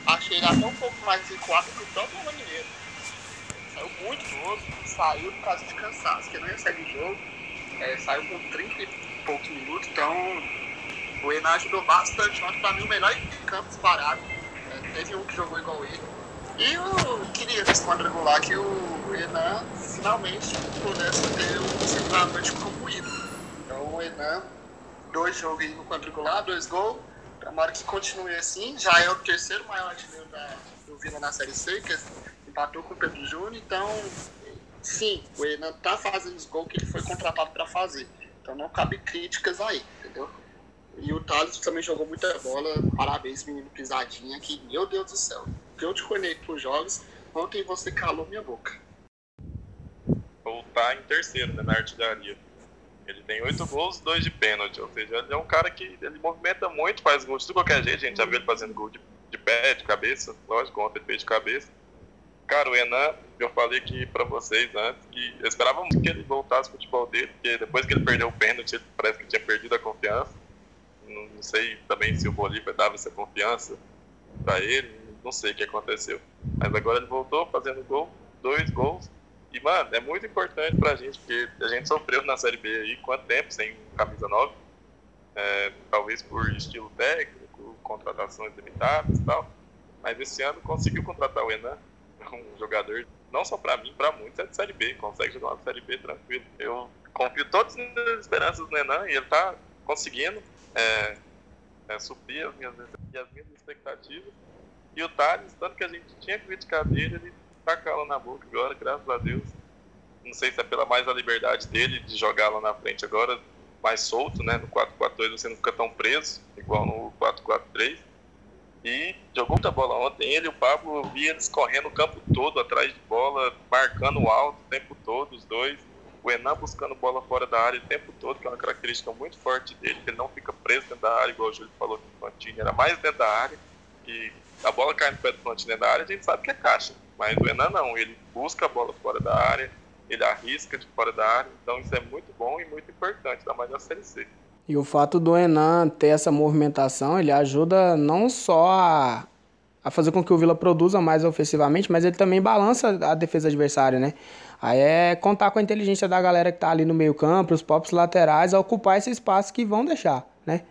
achei ele até um pouco mais recuado que o próprio Mineiro. Saiu muito novo, saiu por causa de cansaço, que não ia sair jogo é, saiu com 30 e poucos minutos, então o Enan ajudou bastante. Ontem, para mim, o melhor em campo disparado. É, teve um que jogou igual ele. E eu queria, quadrangular, que o Enan finalmente pudesse ter um centroavante concluído. Então, o Enan, dois jogos no quadrangular, dois gols. Tomara que continue assim. Já é o terceiro maior artilheiro da, do Vila na Série C, que empatou com o Pedro Júnior. Então, sim, o Enan tá fazendo os gols que ele foi contratado para fazer. Então não cabe críticas aí, entendeu? E o Thales também jogou muita bola. Parabéns, menino pisadinha, que, meu Deus do céu. Que eu te conecto pros jogos, ontem você calou minha boca. Ou tá em terceiro, né, na artilharia. Ele tem oito gols, dois de pênalti. Ou seja, ele é um cara que ele movimenta muito, faz gols de qualquer jeito. A gente já viu ele fazendo gol de, de pé, de cabeça. Lógico, ontem ele fez de cabeça. Cara, o Enan, eu falei aqui para vocês antes que eu esperava muito que ele voltasse ao futebol dele, porque depois que ele perdeu o pênalti, ele parece que tinha perdido a confiança. Não, não sei também se o Bolívar dava essa confiança para ele, não sei o que aconteceu. Mas agora ele voltou fazendo gol, dois gols. E, mano, é muito importante pra gente, porque a gente sofreu na Série B aí, quanto tempo sem camisa 9? É, talvez por estilo técnico, contratações limitadas e tal. Mas esse ano conseguiu contratar o Enan um jogador, não só para mim, para muitos, é de Série B, consegue jogar uma Série B tranquilo. Eu confio todas as esperanças no Enan e ele tá conseguindo é, é, suprir as minhas, as minhas expectativas. E o Thales, tanto que a gente tinha criticado ele, ele tá calando na boca agora, graças a Deus. Não sei se é pela mais a liberdade dele de jogar lá na frente agora, mais solto, né? No 4-4-2 você não fica tão preso, igual no 4-4-3 e jogou muita bola ontem. Ele e o Pablo, eu vi eles correndo o campo todo atrás de bola, marcando alto o tempo todo, os dois. O Enan buscando bola fora da área o tempo todo, que é uma característica muito forte dele, que ele não fica preso dentro da área, igual o Júlio falou que o Fantini era mais dentro da área. E a bola cai no pé do Fantini dentro da área, a gente sabe que é caixa. Mas o Enan não, ele busca a bola fora da área, ele arrisca de fora da área. Então isso é muito bom e muito importante, ainda mais na Série C. E o fato do Enan ter essa movimentação, ele ajuda não só a, a fazer com que o Vila produza mais ofensivamente, mas ele também balança a defesa adversária, né? Aí é contar com a inteligência da galera que tá ali no meio campo, os próprios laterais, a ocupar esse espaço que vão deixar, né?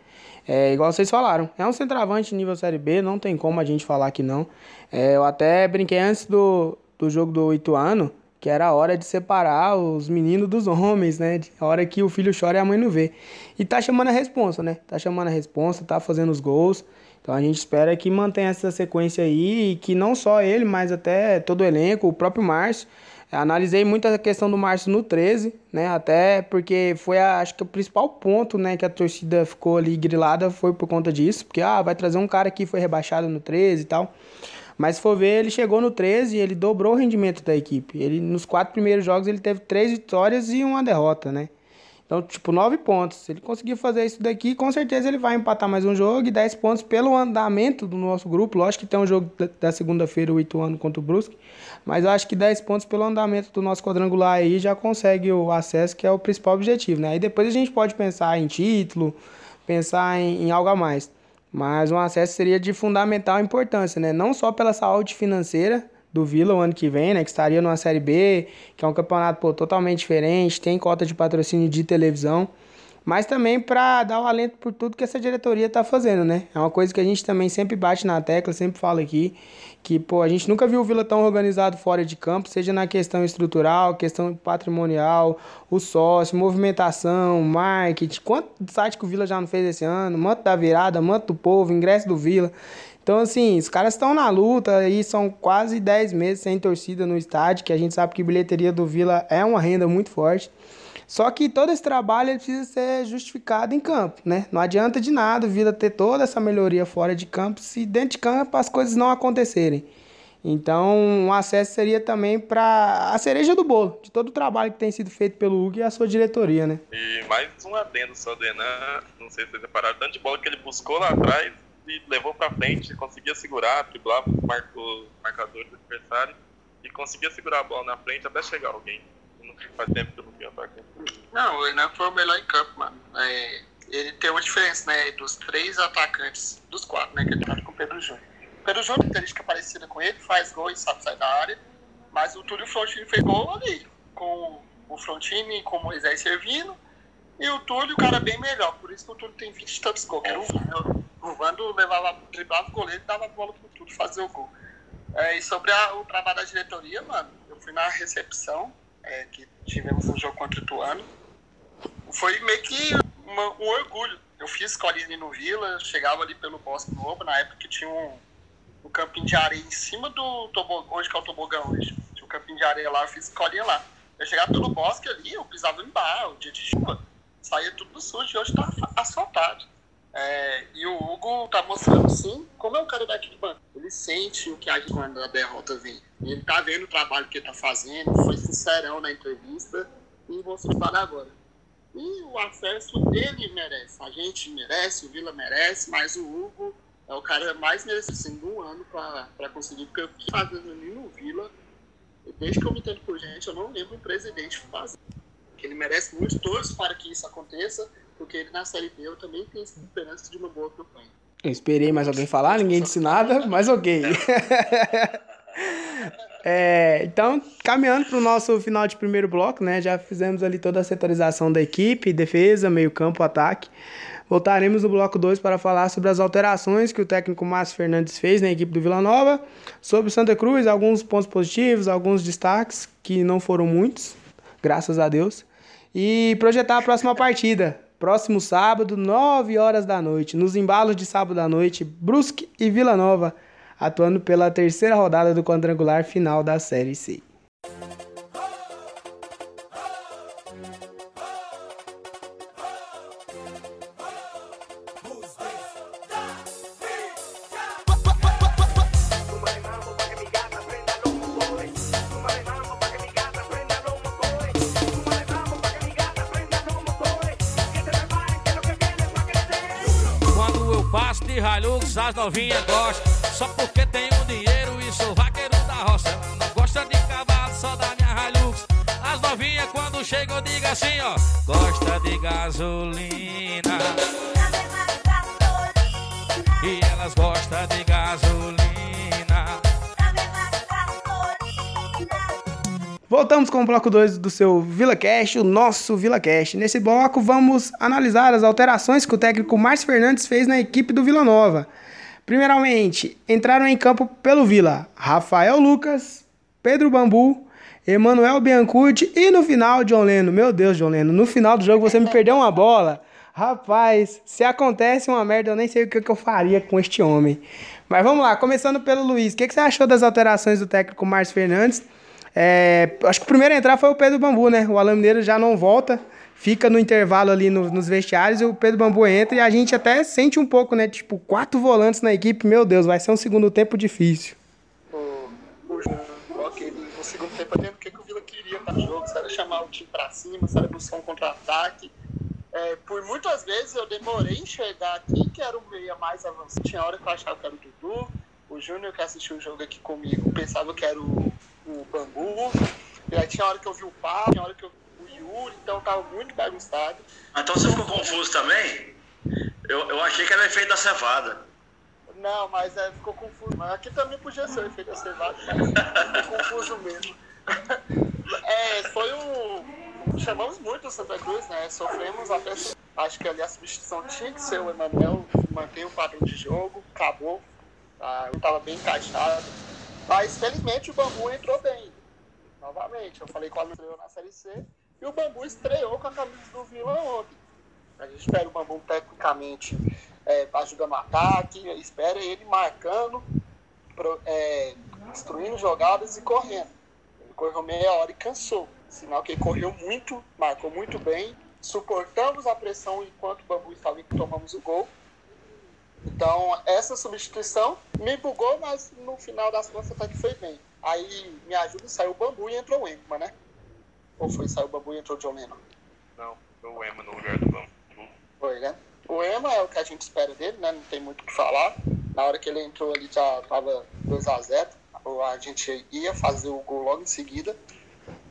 É, igual vocês falaram, é um centroavante nível Série B, não tem como a gente falar que não. É, eu até brinquei antes do, do jogo do Ituano, que era a hora de separar os meninos dos homens, né? A hora que o filho chora e a mãe não vê. E tá chamando a responsa, né? Tá chamando a responsa, tá fazendo os gols. Então a gente espera que mantenha essa sequência aí e que não só ele, mas até todo o elenco, o próprio Márcio. Analisei muito a questão do Márcio no 13, né? Até porque foi, a, acho que o principal ponto, né, que a torcida ficou ali grilada foi por conta disso, porque ah, vai trazer um cara que foi rebaixado no 13 e tal. Mas se for ver, ele chegou no 13 e ele dobrou o rendimento da equipe. Ele nos quatro primeiros jogos ele teve três vitórias e uma derrota, né? Então, tipo, 9 pontos. Se ele conseguir fazer isso daqui, com certeza ele vai empatar mais um jogo e 10 pontos pelo andamento do nosso grupo. Lógico que tem um jogo da segunda-feira, o Ituano contra o Brusque. Mas eu acho que 10 pontos pelo andamento do nosso quadrangular aí já consegue o acesso, que é o principal objetivo, né? Aí depois a gente pode pensar em título, pensar em, em algo a mais. Mas um acesso seria de fundamental importância, né? Não só pela saúde financeira, do Vila o ano que vem, né? Que estaria numa Série B, que é um campeonato pô, totalmente diferente, tem cota de patrocínio de televisão mas também para dar o alento por tudo que essa diretoria está fazendo, né? É uma coisa que a gente também sempre bate na tecla, sempre fala aqui, que pô, a gente nunca viu o Vila tão organizado fora de campo, seja na questão estrutural, questão patrimonial, o sócio, movimentação, marketing, quanto site que o Vila já não fez esse ano, manto da virada, manto do povo, ingresso do Vila. Então, assim, os caras estão na luta aí, são quase 10 meses sem torcida no estádio, que a gente sabe que bilheteria do Vila é uma renda muito forte. Só que todo esse trabalho precisa ser justificado em campo, né? Não adianta de nada o Vila ter toda essa melhoria fora de campo se dentro de campo as coisas não acontecerem. Então, um acesso seria também para a cereja do bolo, de todo o trabalho que tem sido feito pelo Hugo e a sua diretoria, né? E mais um adendo só do Enan, não sei se vocês repararam, tanto de bola que ele buscou lá atrás e levou para frente, conseguia segurar, driblava o marcador do adversário e conseguia segurar a bola na frente até chegar alguém faz tempo que eu não vi ataque. Não, ele não foi o melhor em campo, mano. É, ele tem uma diferença, né? Dos três atacantes, dos quatro, né? Que ele tá com o Pedro Júnior. O Pedro Júnior tem característica parecida com ele, faz gol e sabe sair da área. Mas o Túlio Frontini fez gol ali, com o Frontini, com o Moisés servindo. E o Túlio, o cara bem melhor. Por isso que o Túlio tem 20 e tantos gols. o Vando levava, driblava o goleiro e dava a bola pro Túlio fazer o gol. É, e sobre a, o trabalho da diretoria, mano, eu fui na recepção é, que tivemos um jogo contra o Ituano, foi meio que uma, um orgulho. Eu fiz escolinha no Vila, chegava ali pelo Bosque Novo, na época que tinha um, um campinho de areia em cima do tobogão, onde que é o tobogão hoje. Tinha um campinho de areia lá, eu fiz escolinha lá. Eu chegava pelo bosque ali, eu pisava em bar, o dia de chuva, saía tudo sujo e hoje tá asfaltado. É, e o Hugo tá mostrando sim como é um cara daqui de banco. Ele sente o que a gente quando a derrota vem. Ele tá vendo o trabalho que ele tá fazendo, foi sincerão na entrevista e vou falar agora. E o acesso ele merece, a gente merece, o Vila merece, mas o Hugo é o cara mais merecido um ano para conseguir, porque eu fiz fazendo ali no Vila, desde que eu me entendo por gente, eu não lembro um presidente fazer. Ele merece muito todos para que isso aconteça porque ele na Série B eu também tenho esperança de uma boa campanha. Eu esperei mais alguém falar, ninguém disse nada, mas ok. é, então, caminhando para o nosso final de primeiro bloco, né? Já fizemos ali toda a setorização da equipe, defesa, meio campo, ataque. Voltaremos no bloco 2 para falar sobre as alterações que o técnico Márcio Fernandes fez na equipe do Vila Nova, sobre o Santa Cruz, alguns pontos positivos, alguns destaques, que não foram muitos, graças a Deus, e projetar a próxima partida, Próximo sábado, 9 horas da noite, nos embalos de sábado à noite, Brusque e Vila Nova, atuando pela terceira rodada do quadrangular final da Série C. com o bloco 2 do seu Vila Cash, o nosso Vila Cash. Nesse bloco vamos analisar as alterações que o técnico Márcio Fernandes fez na equipe do Vila Nova. Primeiramente, entraram em campo pelo Vila Rafael Lucas, Pedro Bambu, Emanuel Biancucci e no final, John Leno. Meu Deus, John Leno, no final do jogo você me perdeu uma bola. Rapaz, se acontece uma merda, eu nem sei o que eu faria com este homem. Mas vamos lá, começando pelo Luiz. O que você achou das alterações do técnico Márcio Fernandes? É, acho que o primeiro a entrar foi o Pedro Bambu, né? O Alan Mineiro já não volta fica no intervalo ali no, nos vestiários e o Pedro Bambu entra e a gente até sente um pouco, né? Tipo, quatro volantes na equipe, meu Deus, vai ser um segundo tempo difícil. O, o, ok, no segundo tempo, eu o que, que o Vila queria para o jogo, era chamar o time para cima, era buscar um contra-ataque. É, por muitas vezes eu demorei em chegar quem que era o meia mais avançado. Tinha hora que eu achava que era o Dudu, o Júnior que assistiu o jogo aqui comigo pensava que era o, o Bambu. E aí tinha hora que eu vi o Paulo, tinha hora que eu vi o Yuri, então tava muito bagunçado. Então você ficou confuso também? Eu, eu achei que era efeito da cevada. Não, mas é, ficou confuso. Mas aqui também podia ser o efeito da cevada, mas ficou confuso mesmo. É, foi um. Chamamos muito o Santa Cruz, né? Sofremos até. Acho que ali a substituição tinha que ser o Emanuel, manter o padrão de jogo, acabou. Tá? Eu estava bem encaixado. Mas felizmente o Bambu entrou bem. Novamente, eu falei que o estreou na Série C e o Bambu estreou com a camisa do Vila ontem. A gente espera o Bambu tecnicamente é, ajudando o ataque, espera ele marcando, pro, é, destruindo jogadas e correndo. Ele correu meia hora e cansou. Sinal que ele correu muito, marcou muito bem. Suportamos a pressão enquanto o Bambu estava e tomamos o gol. Então, essa substituição me bugou, mas no final das contas até que foi bem. Aí, me ajuda, saiu o Bambu e entrou o Emma, né? Ou foi, saiu o Bambu e entrou o John Lennon? Não, foi o Emma no lugar do Bambu. Foi, né? O Emma é o que a gente espera dele, né? Não tem muito o que falar. Na hora que ele entrou ali já tava 2x0. A gente ia fazer o gol logo em seguida.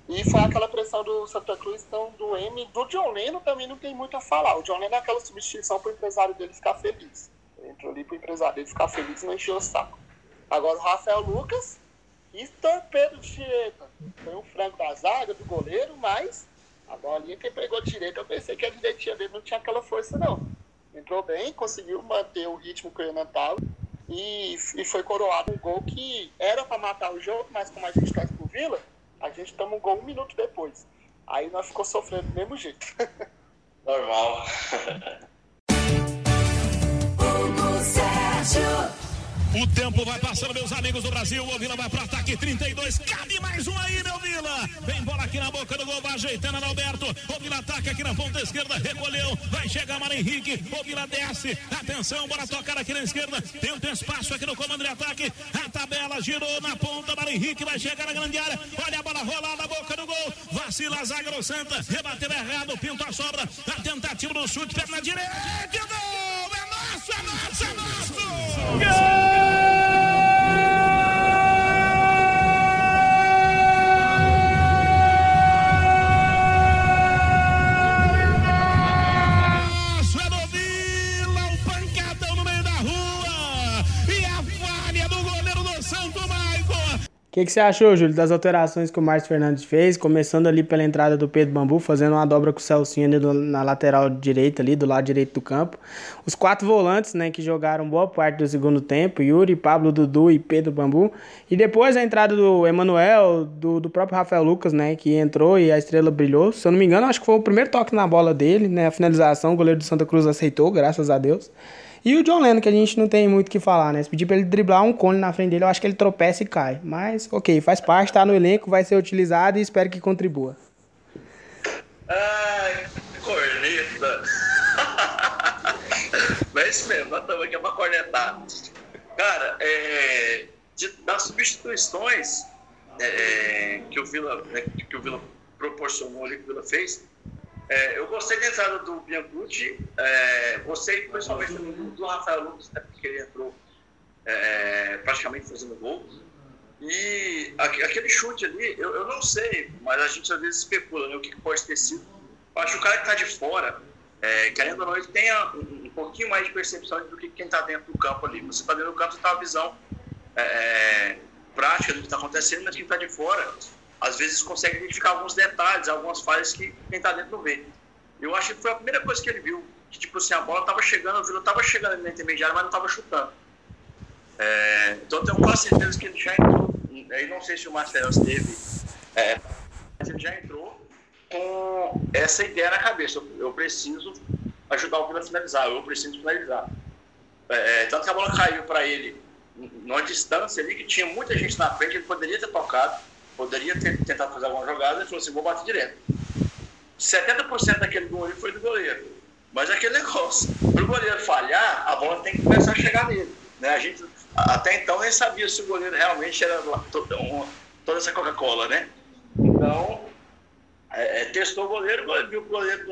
E foi aquela pressão do Santa Cruz, então do M. Do John Lennon também não tem muito a falar. O John Lennon é aquela substituição para o empresário dele ficar feliz. Entrou ali para o empresário dele ficar feliz e não encheu o saco. Agora o Rafael Lucas, que torpedo de direita. Foi um frango da zaga, do goleiro, mas a bolinha que pegou direita, eu pensei que a direitinha dele não tinha aquela força, não. Entrou bem, conseguiu manter o ritmo que o Renan tava e, e foi coroado um gol que era para matar o jogo, mas como a gente torce pro Vila, a gente toma um gol um minuto depois. Aí nós ficou sofrendo do mesmo jeito. Normal. O tempo vai passando, meus amigos do Brasil. O Vila vai para ataque 32. Cabe mais um aí, meu Vila. Vem bola aqui na boca do gol, vai ajeitando Alberto. O Vila ataca aqui na ponta esquerda, recolheu. Vai chegar Mário Henrique. O Vila desce. Atenção, bora tocar aqui na esquerda. Um espaço aqui no comando de ataque. A tabela girou na ponta. Mário Henrique vai chegar na grande área. Olha a bola rolar na boca do gol. Vacila a zaga Santa. Rebateu errado. Pinto a sobra. A tentativa do chute, perna direita. Gol! É nosso, que, que você achou, Júlio, das alterações que o Márcio Fernandes fez? Começando ali pela entrada do Pedro Bambu, fazendo uma dobra com o Celcinho ali do- na lateral direita, ali do lado direito do campo. Os quatro volantes, né, que jogaram boa parte do segundo tempo, Yuri, Pablo, Dudu e Pedro Bambu. E depois a entrada do Emanuel, do, do próprio Rafael Lucas, né, que entrou e a estrela brilhou. Se eu não me engano, acho que foi o primeiro toque na bola dele, né, a finalização, o goleiro do Santa Cruz aceitou, graças a Deus. E o John Lennon, que a gente não tem muito o que falar, né? Se pedir pra ele driblar um cone na frente dele, eu acho que ele tropeça e cai. Mas, ok, faz parte, tá no elenco, vai ser utilizado e espero que contribua. Ai, corneta. Mas é isso mesmo, nós estamos aqui pra cornetar. Cara, é, de- das substituições é, que, o Vila, né, que o Vila proporcionou ali, que o Vila fez, é, eu gostei da entrada do Biancucci, é, gostei principalmente do, do Rafael Lucas, né, porque ele entrou é, praticamente fazendo gol. E aque- aquele chute ali, eu, eu não sei, mas a gente às vezes especula né, o que, que pode ter sido. Eu acho que o cara que está de fora, é, querendo ou não, ele tenha um, um pouquinho mais de percepção do que quem está dentro do campo ali. Você está dentro do campo, você tem uma visão é, prática do que está acontecendo, mas quem está de fora, às vezes consegue identificar alguns detalhes, algumas falhas que quem está dentro não vê. Eu acho que foi a primeira coisa que ele viu, que tipo assim, a bola estava chegando, o Vila estava chegando na intermediária, mas não estava chutando. É, então eu tenho quase certeza que ele já entrou. Aí não sei se o Marcelo esteve, é, mas ele já entrou com essa ideia na cabeça. Eu, eu preciso ajudar o Vila a finalizar, eu preciso finalizar. É, tanto que a bola caiu para ele numa distância ali que tinha muita gente na frente, ele poderia ter tocado, poderia ter tentado fazer alguma jogada, ele falou assim, vou bater direto. 70% daquele gol ali foi do goleiro. Mas é aquele negócio, para o goleiro falhar, a bola tem que começar a chegar nele. Né? A gente até então nem sabia se o goleiro realmente era toda essa Coca-Cola, né? Então, é, é, testou o goleiro, viu que o goleiro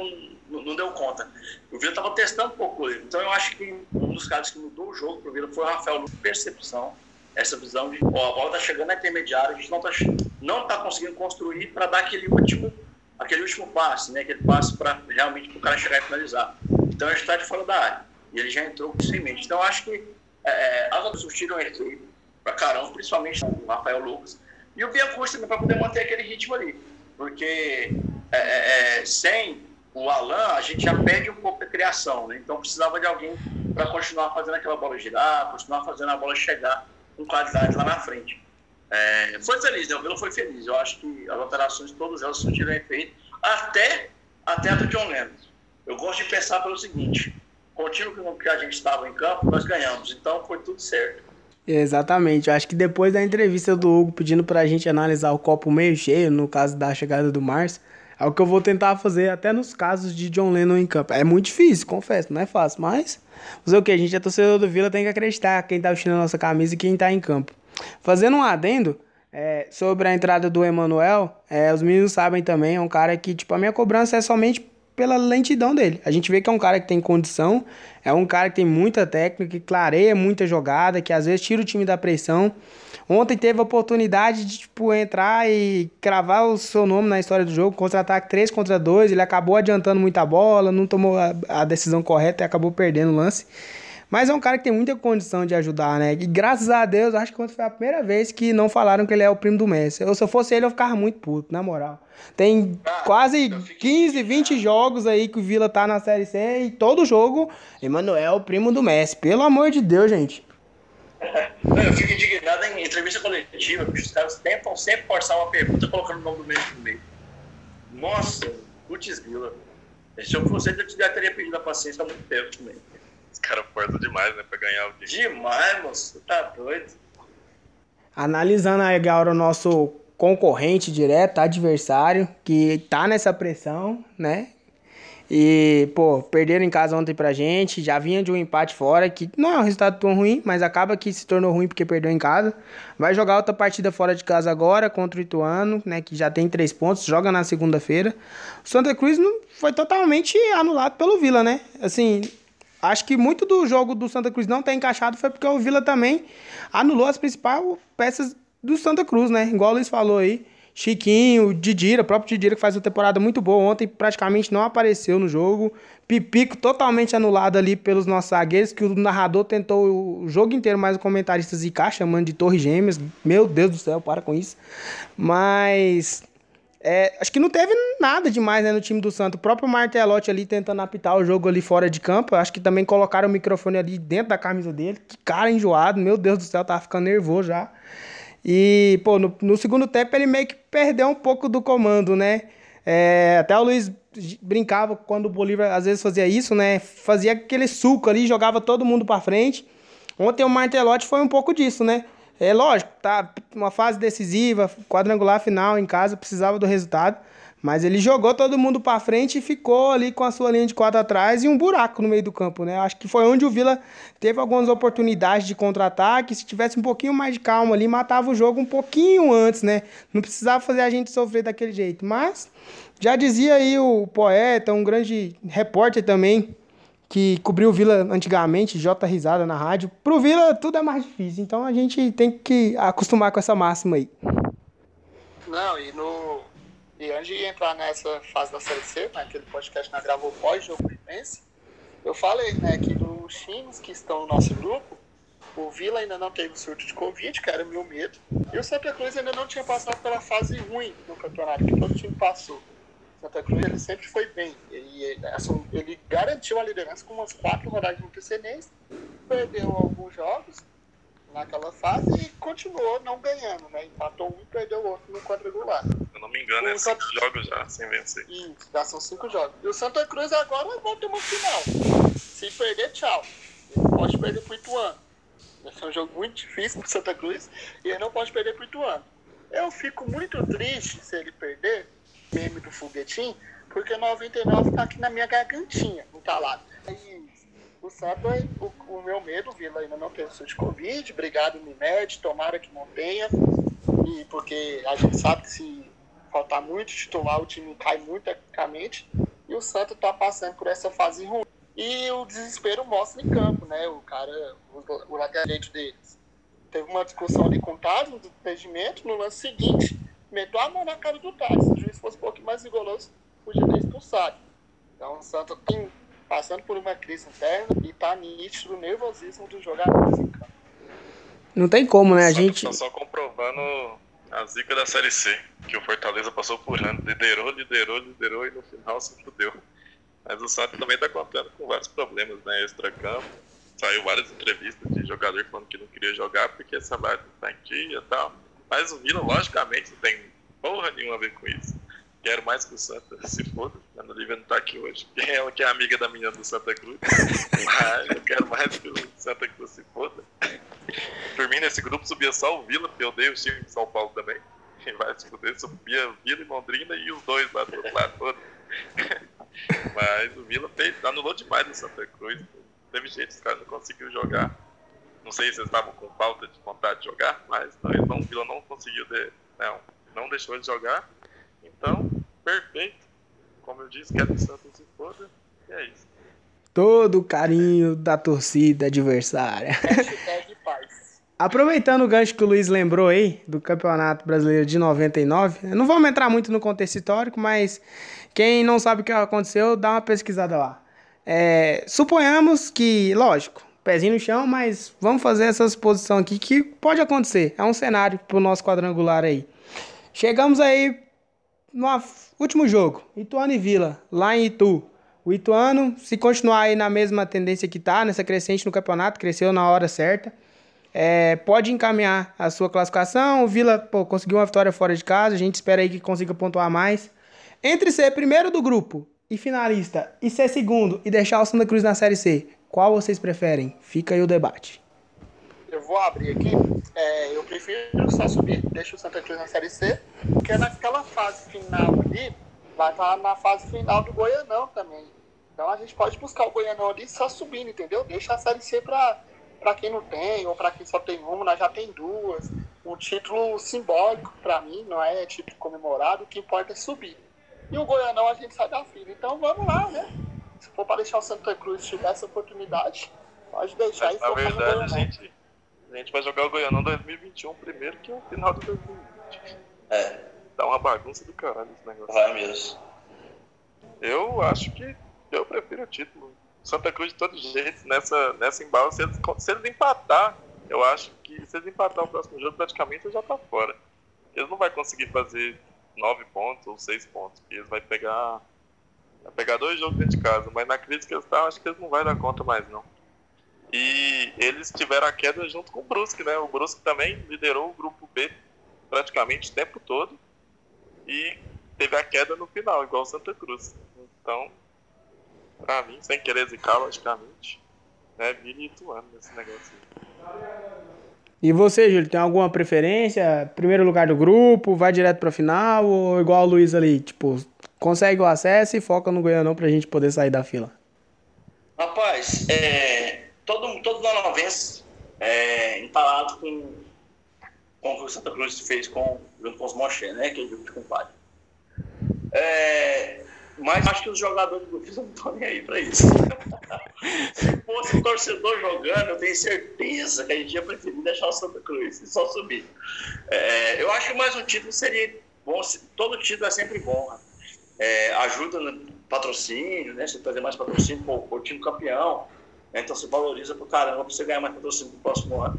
não, não deu conta. O Vila estava testando um pouco o goleiro. Então eu acho que um dos caras que mudou o jogo para o Vila foi o Rafael Lucas, percepção, essa visão de, ó, a bola está chegando na intermediária, a gente não está não tá conseguindo construir para dar aquele último, aquele último passe, né? Aquele passe para realmente o cara chegar e finalizar. Então a gente está de fora da área. E ele já entrou com isso em mente. Então acho que é, as outras surtiram efeito para caramba, principalmente o Rafael Lucas. E o Biancucci também para poder manter aquele ritmo ali. Porque é, é, é, sem o Alan, a gente já perde um pouco da criação, né? Então precisava de alguém para continuar fazendo aquela bola girar, continuar fazendo a bola chegar com qualidade lá na frente. É, foi feliz, né? O Vila foi feliz. Eu acho que as alterações, todas elas surtiram efeito, até, até a do John Lennon. Eu gosto de pensar pelo seguinte: com o time que a gente estava em campo, nós ganhamos. Então foi tudo certo. Exatamente. Eu acho que depois da entrevista do Hugo pedindo para a gente analisar o copo meio cheio, no caso da chegada do Márcio, é o que eu vou tentar fazer até nos casos de John Lennon em campo. É muito difícil, confesso, não é fácil, mas fazer o que? A gente é torcedor do Vila, tem que acreditar quem tá vestindo a nossa camisa e quem tá em campo. Fazendo um adendo é, sobre a entrada do Emanuel, é, os meninos sabem também, é um cara que, tipo, a minha cobrança é somente pela lentidão dele. A gente vê que é um cara que tem condição, é um cara que tem muita técnica, que clareia muita jogada, que às vezes tira o time da pressão. Ontem teve a oportunidade de tipo, entrar e cravar o seu nome na história do jogo, contra-ataque 3 contra 2. Ele acabou adiantando muita bola, não tomou a, a decisão correta e acabou perdendo o lance. Mas é um cara que tem muita condição de ajudar, né? E graças a Deus, acho que foi a primeira vez que não falaram que ele é o primo do Messi. Eu, se eu fosse ele, eu ficava muito puto, na moral. Tem ah, quase 15, 20 jogos aí que o Vila tá na Série C e todo jogo, Emanuel, primo do Messi. Pelo amor de Deus, gente. eu fico indignado em entrevista coletiva, porque os caras tentam sempre forçar uma pergunta colocando o nome do Messi no meio. Nossa, putz Vila. Se eu fosse eu teria pedido a paciência há muito tempo também. Os caras forçam demais, né, pra ganhar o dia. Demais, moço. Tá doido. Analisando agora o nosso concorrente direto, adversário, que tá nessa pressão, né? E, pô, perderam em casa ontem pra gente, já vinha de um empate fora, que não é um resultado tão ruim, mas acaba que se tornou ruim porque perdeu em casa. Vai jogar outra partida fora de casa agora contra o Ituano, né, que já tem três pontos, joga na segunda-feira. O Santa Cruz não foi totalmente anulado pelo Vila, né? Assim, acho que muito do jogo do Santa Cruz não ter encaixado foi porque o Vila também anulou as principais peças do Santa Cruz, né? Igual o Luiz falou aí. Chiquinho, Didira, o próprio Didira que faz uma temporada muito boa ontem, praticamente não apareceu no jogo. Pipico totalmente anulado ali pelos nossos zagueiros, que o narrador tentou o jogo inteiro, mas o comentarista zicar, chamando de Torre Gêmeas. Meu Deus do céu, para com isso. Mas é, acho que não teve nada demais né, no time do Santos. O próprio Martelotti ali tentando apitar o jogo ali fora de campo. Acho que também colocaram o microfone ali dentro da camisa dele. Que cara enjoado, meu Deus do céu, tava ficando nervoso já. E, pô, no, no segundo tempo ele meio que perdeu um pouco do comando, né? É, até o Luiz brincava quando o Bolívar às vezes fazia isso, né? Fazia aquele suco ali, jogava todo mundo para frente. Ontem o Martelotti foi um pouco disso, né? É lógico, tá uma fase decisiva, quadrangular final em casa, precisava do resultado. Mas ele jogou todo mundo para frente e ficou ali com a sua linha de quatro atrás e um buraco no meio do campo, né? Acho que foi onde o Vila teve algumas oportunidades de contra-ataque. Se tivesse um pouquinho mais de calma ali, matava o jogo um pouquinho antes, né? Não precisava fazer a gente sofrer daquele jeito. Mas já dizia aí o poeta, um grande repórter também, que cobriu o Vila antigamente, J Risada na rádio. Pro Vila tudo é mais difícil, então a gente tem que acostumar com essa máxima aí. Não, e no. E antes de entrar nessa fase da Série C, né, aquele podcast que gravou pós-jogo Fluminense, eu falei né, que dos times que estão no nosso grupo, o Vila ainda não teve surto de Covid, que era o meu medo, e o Santa Cruz ainda não tinha passado pela fase ruim no campeonato, que todo time passou. Santa Cruz ele sempre foi bem. Ele, assim, ele garantiu a liderança com umas quatro rodadas de antecedência, perdeu alguns jogos naquela fase e continuou não ganhando, né? Empatou um e perdeu o outro no quadrangular. Se eu não me engano, o é Santa... cinco jogos já sem vencer. Isso, já são cinco jogos. E o Santa Cruz agora vai ter uma final. Se perder, tchau. Ele pode perder pro Ituano. Esse é um jogo muito difícil pro Santa Cruz e ele não pode perder pro Ituano. Eu fico muito triste se ele perder, meme do foguetinho, porque 99 tá aqui na minha gargantinha, não tá lá. O Santos, o, o meu medo, Vila ainda não tem de Covid, obrigado Unimed, tomara que não tenha, e porque a gente sabe que se faltar muito titular, o time cai muito tecnicamente. E o Santa está passando por essa fase ruim. E o desespero mostra em campo, né? O cara, o, o lateral deles. Teve uma discussão ali com o Tades no impedimento, no lance seguinte, meteu a mão na cara do Tades. Se o juiz fosse um pouquinho mais rigoroso, podia ter expulsado. Então o Santa tem passando por uma crise interna e tá nítido o nervosismo dos jogadores em campo. Não tem como, né? A gente. Tá só comprovando a zica da Série C, que o Fortaleza passou por ano, liderou, liderou, liderou e no final se fudeu. Mas o Santos também tá contando com vários problemas, né? Extra-campo. Saiu várias entrevistas de jogador falando que não queria jogar porque essa salário não tá em dia e tal. Mas o Vila, logicamente, não tem porra nenhuma a ver com isso. Quero mais que o Santa se foda. A Ana Lívia não tá aqui hoje. Ela que é amiga da menina do Santa Cruz. Mas eu quero mais que o Santa Cruz se foda. Por mim, nesse grupo subia só o Vila, porque eu odeio o time de São Paulo também. E vai se fuder, subia Vila e Londrina e os dois lá do outro lado todo. Mas o Vila fez, anulou demais o Santa Cruz. Teve jeito, os caras não conseguiram jogar. Não sei se eles estavam com falta de vontade de jogar, mas não, o Vila não conseguiu, de, não, não deixou eles jogar. Então, perfeito. Como eu disse, quero que o Santos se foda. E é isso. Todo o carinho da torcida adversária. Hashtag paz. Aproveitando o gancho que o Luiz lembrou aí do Campeonato Brasileiro de 99, não vamos entrar muito no contexto histórico, mas quem não sabe o que aconteceu, dá uma pesquisada lá. É, suponhamos que, lógico, pezinho no chão, mas vamos fazer essa suposição aqui que pode acontecer. É um cenário pro nosso quadrangular aí. Chegamos aí no último jogo, Ituano e Vila, lá em Itu. O Ituano, se continuar aí na mesma tendência que tá, nessa crescente no campeonato, cresceu na hora certa. É, pode encaminhar a sua classificação. O Vila pô, conseguiu uma vitória fora de casa. A gente espera aí que consiga pontuar mais. Entre ser primeiro do grupo e finalista, e ser segundo e deixar o Santa Cruz na Série C, qual vocês preferem? Fica aí o debate. Eu vou abrir aqui. É, eu prefiro só subir, deixa o Santa Cruz na Série C, porque naquela fase final ali, vai estar na fase final do Goianão também. Então a gente pode buscar o Goianão ali só subindo, entendeu? Deixa a Série C pra quem não tem, ou pra quem só tem uma, nós já tem duas. Um título simbólico pra mim, não é título comemorado, o que importa é subir. E o Goianão a gente sai da fila. Então vamos lá, né? Se for para deixar o Santa Cruz tiver essa oportunidade, pode deixar Mas, na focar no verdade, a gente, a gente vai jogar o Goianão 2021 primeiro que o final de 2020. É, Dá uma bagunça do caralho esse negócio. vai mesmo. Eu acho que eu prefiro o título. Santa Cruz de todo jeito, nessa, nessa embala, se eles, se eles empatar, eu acho que se eles empatar o próximo jogo, praticamente já tá fora. Eles não vão conseguir fazer nove pontos ou seis pontos, porque eles vão pegar. Vai pegar dois jogos dentro de casa, mas na crise que eles estão, acho que eles não vão dar conta mais não. E eles tiveram a queda junto com o Brusque, né? O Brusque também liderou o grupo B praticamente o tempo todo e teve a queda no final, igual o Santa Cruz. Então, pra mim, sem querer zicar, logicamente, é Vila e Ituano nesse negócio. E você, Júlio, tem alguma preferência? Primeiro lugar do grupo, vai direto pra final ou igual o Luiz ali, tipo, consegue o acesso e foca no Goianão pra gente poder sair da fila? Rapaz, é, todo, todo novense é, entalado com, com o que o Santa Cruz fez com, junto com os Moché, né? Que é o de compadre. É, mas acho que os jogadores do Cruz não estão nem aí pra isso. Se fosse o torcedor jogando, eu tenho certeza que a gente ia preferir deixar o Santa Cruz e só subir. É, eu acho que mais um título seria bom. Todo título é sempre bom. né? É, ajuda no patrocínio, né? Você trazer mais patrocínio para o time campeão. né? Então você valoriza pro caramba para você ganhar mais patrocínio no próximo ano.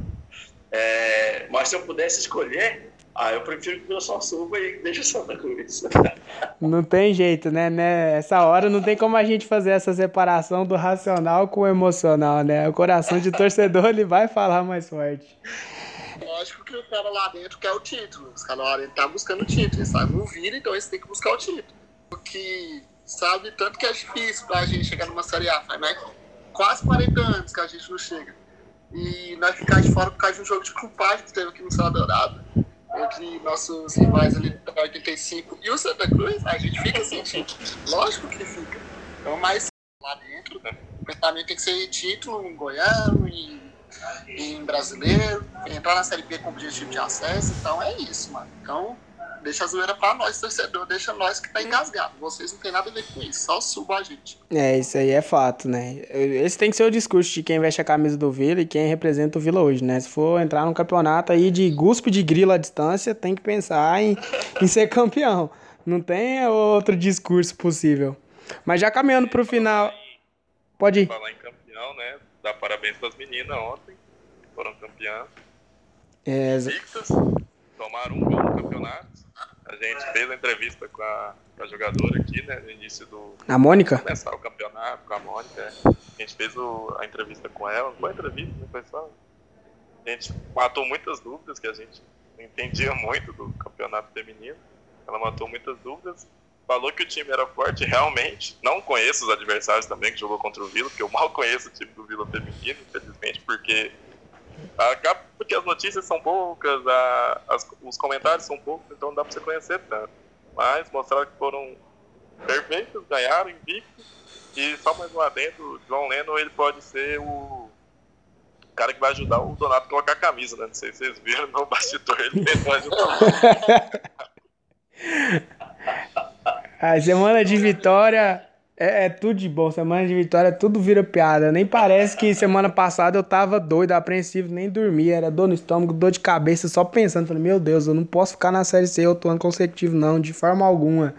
É, mas se eu pudesse escolher, ah, eu prefiro que o Vila só suba e deixe o Santa Cruz. Não tem jeito, né? Nessa hora não tem como a gente fazer essa separação do racional com o emocional, né? O coração de torcedor ele vai falar mais forte. Lógico que o cara lá dentro quer o título. Os caras lá dentro tá buscando o título. Eles sabem, não vira, então eles têm que buscar o título. Porque sabe tanto que é difícil pra gente chegar numa Série A. Faz mais quase 40 anos que a gente não chega. E nós ficar de fora por causa de um jogo de culpagem que teve aqui no Céu Dourado. Entre nossos rivais ali da 85 e o Santa Cruz, a gente fica sem título. Lógico que fica. Então, mas lá dentro, o pensamento tem que ser título em Goiano, em em brasileiro, entrar na Série B com objetivo de acesso, então é isso, mano. Então, deixa a zoeira pra nós, torcedor, deixa nós que tá engasgado. Vocês não tem nada a ver com isso, só suba a gente. É, isso aí é fato, né? Esse tem que ser o discurso de quem veste a camisa do Vila e quem representa o Vila hoje, né? Se for entrar num campeonato aí de guspe de grilo à distância, tem que pensar em, em ser campeão. Não tem outro discurso possível. Mas já caminhando pro final. Pode ir. Falar em campeão, né? Dar parabéns pras meninas ontem. Foram campeãs. É, Invictas. Tomaram um gol no campeonato. A gente fez a entrevista com a, com a jogadora aqui, né? No início do. a Mônica? começar o campeonato com a Mônica. é. A gente fez o- a entrevista com ela. Não foi entrevista, né? Foi só. A gente matou muitas dúvidas que a gente não entendia muito do campeonato feminino. Ela matou muitas dúvidas. Falou que o time era forte, realmente. Não conheço os adversários também que jogou contra o Vila, porque eu mal conheço o time do Vila feminino, infelizmente, porque acaba porque as notícias são poucas, a- as- os comentários são poucos, então não dá pra você conhecer tanto. Mas mostraram que foram perfeitos, ganharam, invictos. E só mais um adendo, o João Leno ele pode ser o cara que vai ajudar o Donato a colocar a camisa, né? Não sei se vocês viram no bastidor, ele ajudar. A semana de vitória é, é tudo de bom. Semana de vitória tudo vira piada. Nem parece que semana passada eu tava doido, apreensivo, nem dormia. Era dor no estômago, dor de cabeça, só pensando. Falei, meu Deus, eu não posso ficar na Série C outro ano consecutivo, não, de forma alguma.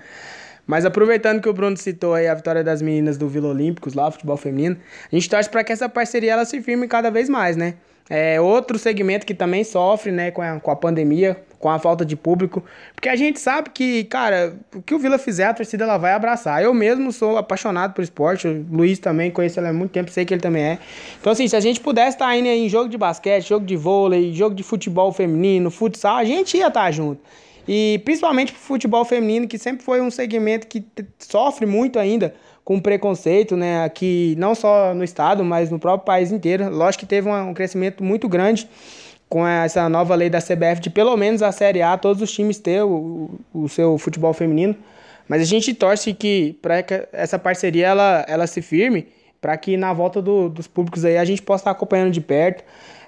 Mas aproveitando que o Bruno citou aí a vitória das meninas do Vila Olímpicos lá, futebol feminino, a gente torce para que essa parceria ela se firme cada vez mais, né? É outro segmento que também sofre, né, com a, com a pandemia, com a falta de público, porque a gente sabe que, cara, o que o Vila fizer, a torcida ela vai abraçar. Eu mesmo sou apaixonado por esporte, o Luiz também, conheço ele há muito tempo, sei que ele também é. Então, assim, se a gente pudesse estar indo aí em jogo de basquete, jogo de vôlei, jogo de futebol feminino, futsal, a gente ia estar junto. E principalmente pro futebol feminino, que sempre foi um segmento que sofre muito ainda com preconceito, né? Aqui, não só no estado, mas no próprio país inteiro. Lógico que teve um crescimento muito grande com essa nova lei da CBF de pelo menos a Série A, todos os times ter o, o seu futebol feminino. Mas a gente torce que para essa parceria ela, ela se firme, para que na volta do- dos públicos aí a gente possa estar acompanhando de perto,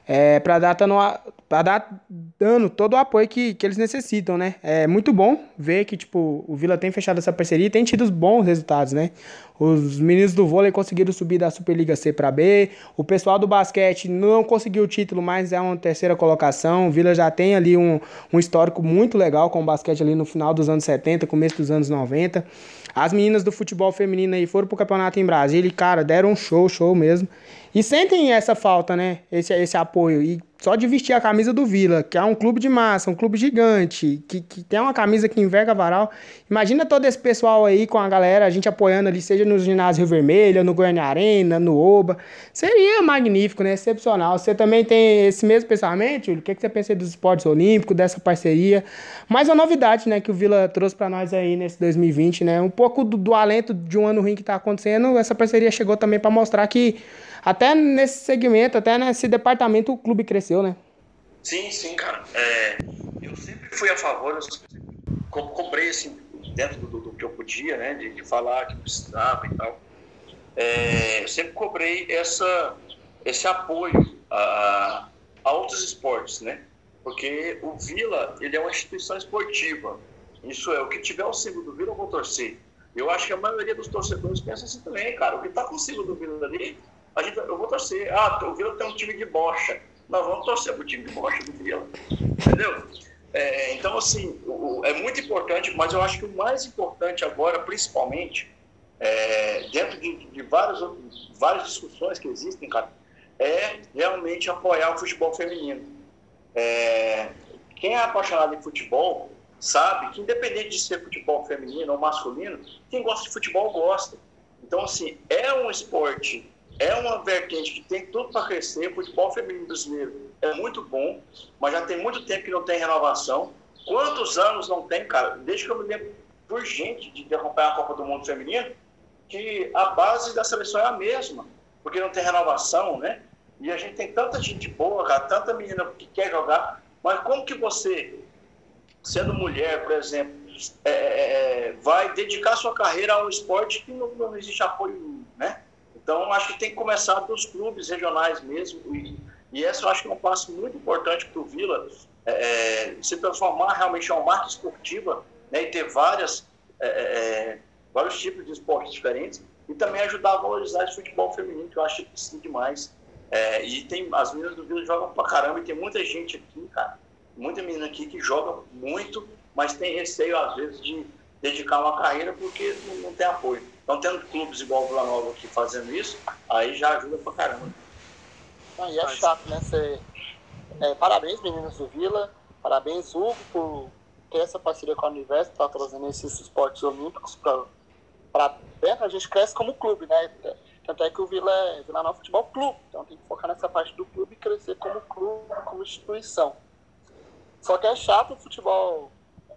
é, para dar, tando a- pra dar dando todo o apoio que, que eles necessitam, né? É muito bom ver que tipo o Vila tem fechado essa parceria e tem tido bons resultados, né? Os meninos do vôlei conseguiram subir da Superliga C para B. O pessoal do basquete não conseguiu o título, mas é uma terceira colocação. O Vila já tem ali um, um histórico muito legal com o basquete ali no final dos anos 70, começo dos anos 90. As meninas do futebol feminino aí foram pro campeonato em Brasília e, cara, deram um show, show mesmo. E sentem essa falta, né? Esse, esse apoio. E só de vestir a camisa do Vila, que é um clube de massa, um clube gigante, que, que tem uma camisa que enverga varal. Imagina todo esse pessoal aí com a galera, a gente apoiando ali, seja no ginásio Rio Vermelho, no Goiânia Arena, no Oba. Seria magnífico, né? Excepcional. Você também tem esse mesmo pensamento, Júlio? O que, que você pensa dos esportes olímpicos, dessa parceria? Mais uma novidade, né, que o Vila trouxe pra nós aí nesse 2020, né? Um pouco do, do alento de um ano ruim que tá acontecendo, essa parceria chegou também pra mostrar que até nesse segmento, até nesse departamento, o clube cresceu, né? Sim, sim, cara. É, eu sempre fui a favor, eu sempre co cobrei assim, dentro do, do que eu podia, né, de, de falar que precisava e tal. É, eu sempre cobrei essa, esse apoio a, a outros esportes, né? Porque o Vila, ele é uma instituição esportiva. Isso é, o que tiver o símbolo do Vila, eu vou torcer. Eu acho que a maioria dos torcedores pensa assim também, cara. O que tá com o símbolo do Vila ali, a gente, eu vou torcer. Ah, o Vila tem um time de bocha. Nós vamos torcer pro time de bocha do Vila. Entendeu? É, então, assim, o- o- é muito importante, mas eu acho que o mais importante agora, principalmente, é, dentro de, de várias, várias discussões que existem, cara, é realmente apoiar o futebol feminino. É, quem é apaixonado em futebol sabe que, independente de ser futebol feminino ou masculino, quem gosta de futebol gosta. Então, assim, é um esporte, é uma vertente que tem tudo para crescer. O futebol feminino brasileiro é muito bom, mas já tem muito tempo que não tem renovação. Quantos anos não tem, cara? Desde que eu me lembro por gente de acompanhar a Copa do Mundo Feminino, que a base da seleção é a mesma, porque não tem renovação, né? E a gente tem tanta gente boa, cara, tanta menina que quer jogar, mas como que você, sendo mulher, por exemplo, é, é, vai dedicar sua carreira a um esporte que não, não existe apoio, né? Então, acho que tem que começar dos clubes regionais mesmo, e, e essa eu acho que é um passo muito importante para o Vila, é, se transformar realmente em uma marca esportiva né, e ter várias, é, é, vários tipos de esportes diferentes e também ajudar a valorizar esse futebol feminino, que eu acho que sim demais. É, e tem as meninas do Vila jogam pra caramba e tem muita gente aqui, cara, muita menina aqui que joga muito, mas tem receio às vezes de dedicar uma carreira porque não, não tem apoio. Então, tendo clubes igual o Vila Nova aqui fazendo isso, aí já ajuda pra caramba. Aí é chato, né? Você... É, parabéns, meninos do Vila. Parabéns, Hugo, por ter essa parceria com a Universo, tá trazendo esses esportes olímpicos para dentro. A gente cresce como clube, né? Tanto é que o Vila é Vila Nova Futebol Clube. Então tem que focar nessa parte do clube e crescer como clube, como instituição. Só que é chato o futebol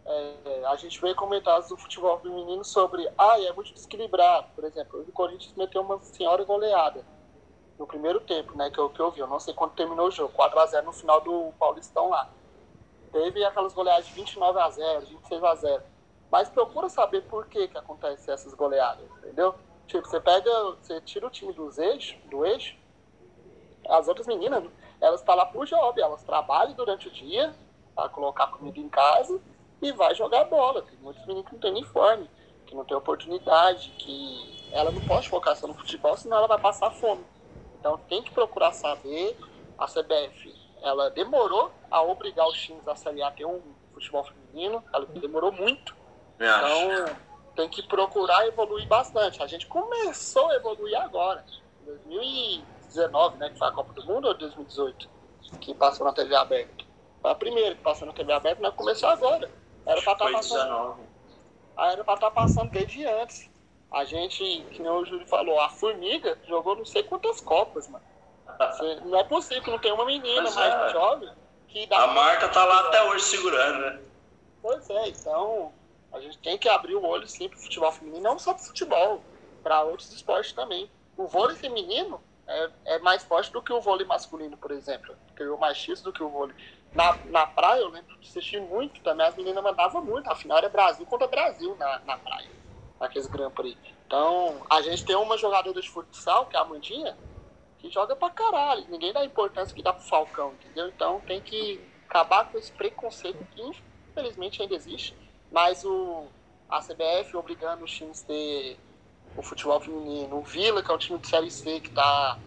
é, a gente vê comentários do futebol feminino sobre, ah, é muito desequilibrado. Por exemplo, o Corinthians meteu uma senhora goleada no primeiro tempo, né, que eu, que eu vi. Eu não sei quando terminou o jogo, 4x0 no final do Paulistão lá. Teve aquelas goleadas de 29 a 0 26 a 0 Mas procura saber por que que acontece essas goleadas, entendeu? Tipo, você pega, você tira o time dos eixos, do eixo, as outras meninas, elas estão tá lá pro job, elas trabalham durante o dia, para colocar comida em casa, e vai jogar bola. Tem muitos meninos que não tem uniforme, que não tem oportunidade, que ela não pode focar só no futebol, senão ela vai passar fome. Então tem que procurar saber. A CBF, ela demorou a obrigar os times a Série A ter um futebol feminino, ela demorou muito. Então tem que procurar evoluir bastante. A gente começou a evoluir agora, em 2019, né, que foi a Copa do Mundo, ou 2018, que passou na TV aberta. Foi a primeira que passou na TV aberta, mas começou agora. Era pra estar tá passando. Ah, era pra estar tá passando desde antes. A gente, que nem o Júlio falou, a Formiga jogou não sei quantas Copas, mano. não é possível que não tenha uma menina Mas mais é. jovem que dá. A Marta tá lá até hoje segurando, né? Pois é, então a gente tem que abrir o olho sim pro futebol feminino, não só pro futebol, para outros esportes também. O vôlei feminino é, é, mais forte do que o vôlei masculino, por exemplo. Criou mais X do que o vôlei. Na, na praia, eu lembro de assistir muito também, as meninas mandavam muito. Afinal, era Brasil contra Brasil na, na praia, naqueles Grand Prix. Então, a gente tem uma jogadora de futsal, que é a Mandinha, que joga pra caralho. Ninguém dá a importância que dá pro Falcão, entendeu? Então, tem que acabar com esse preconceito que, infelizmente, ainda existe. Mas o, a CBF obrigando os times a ter o futebol feminino, o Vila, que é um time de Série C que tá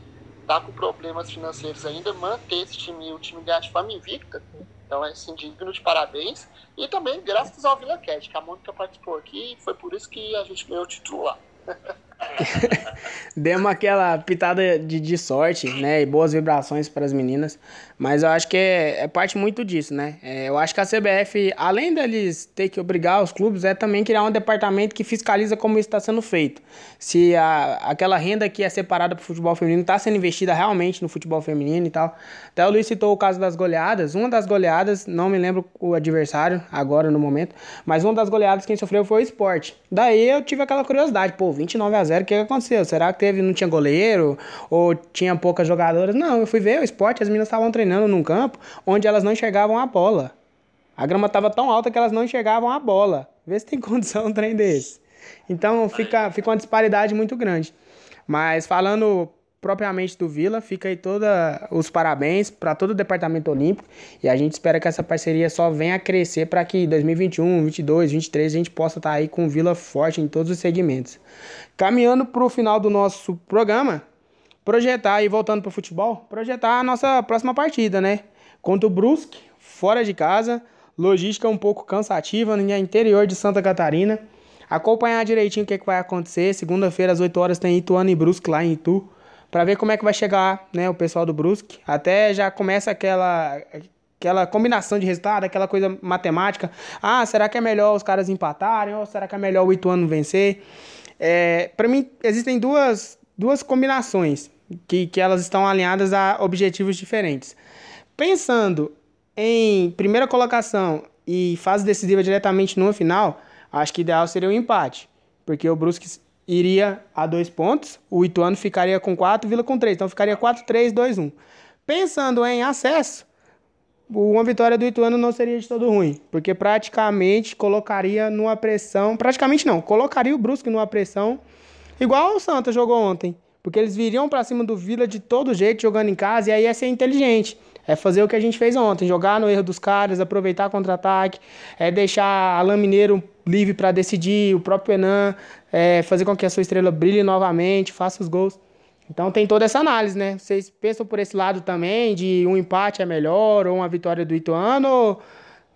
tá com problemas financeiros ainda, manter esse time, o time ganhar de forma invicta. Então é assim, digno de parabéns. E também graças ao Vila Cat, que a Mônica participou aqui e foi por isso que a gente ganhou o título lá. Demos aquela pitada de, de sorte, né? E boas vibrações para as meninas. Mas eu acho que é, é parte muito disso, né? É, eu acho que a CBF, além deles ter que obrigar os clubes, é também criar um departamento que fiscaliza como isso está sendo feito. Se a, aquela renda que é separada para o futebol feminino está sendo investida realmente no futebol feminino e tal. Até o Luiz citou o caso das goleadas. Uma das goleadas, não me lembro o adversário agora no momento, mas uma das goleadas quem sofreu foi o esporte. Daí eu tive aquela curiosidade, pô, 29 a 0 o que, aconteceu? Será que teve, não tinha goleiro? Ou tinha poucas jogadoras? Não, eu fui ver o esporte, as meninas estavam treinando treinando num campo onde elas não enxergavam a bola. A grama estava tão alta que elas não enxergavam a bola. Vê se tem condição um trem desse. Então fica, fica uma disparidade muito grande. Mas falando propriamente do Vila, fica aí todos os parabéns para todo o departamento olímpico e a gente espera que essa parceria só venha a crescer para que 2021, 22, 23 a gente possa estar tá aí com o Vila forte em todos os segmentos. Caminhando para o final do nosso programa, projetar, e voltando para o futebol, projetar a nossa próxima partida, né? Contra o Brusque, fora de casa, logística um pouco cansativa no interior de Santa Catarina. Acompanhar direitinho o que, é que vai acontecer. Segunda-feira, às 8 horas, tem Ituano e Brusque lá em Itu. Para ver como é que vai chegar né, o pessoal do Brusque. Até já começa aquela, aquela combinação de resultado, aquela coisa matemática. Ah, será que é melhor os caras empatarem? Ou será que é melhor o Ituano vencer? É, para mim, existem duas, duas combinações que, que elas estão alinhadas a objetivos diferentes. Pensando em primeira colocação e fase decisiva diretamente no final, acho que ideal seria o um empate, porque o Brusque iria a dois pontos, o Ituano ficaria com quatro, Vila com três, então ficaria 4, 3, 2, 1. Pensando em acesso, uma vitória do Ituano não seria de todo ruim, porque praticamente colocaria numa pressão, praticamente não, colocaria o Brusque numa pressão igual o Santa jogou ontem. Porque eles viriam para cima do Vila de todo jeito, jogando em casa, e aí ia ser inteligente. É fazer o que a gente fez ontem, jogar no erro dos caras, aproveitar contra-ataque, é deixar Alain Mineiro livre para decidir, o próprio Enan, é fazer com que a sua estrela brilhe novamente, faça os gols. Então tem toda essa análise, né? Vocês pensam por esse lado também, de um empate é melhor ou uma vitória do Ituano, ou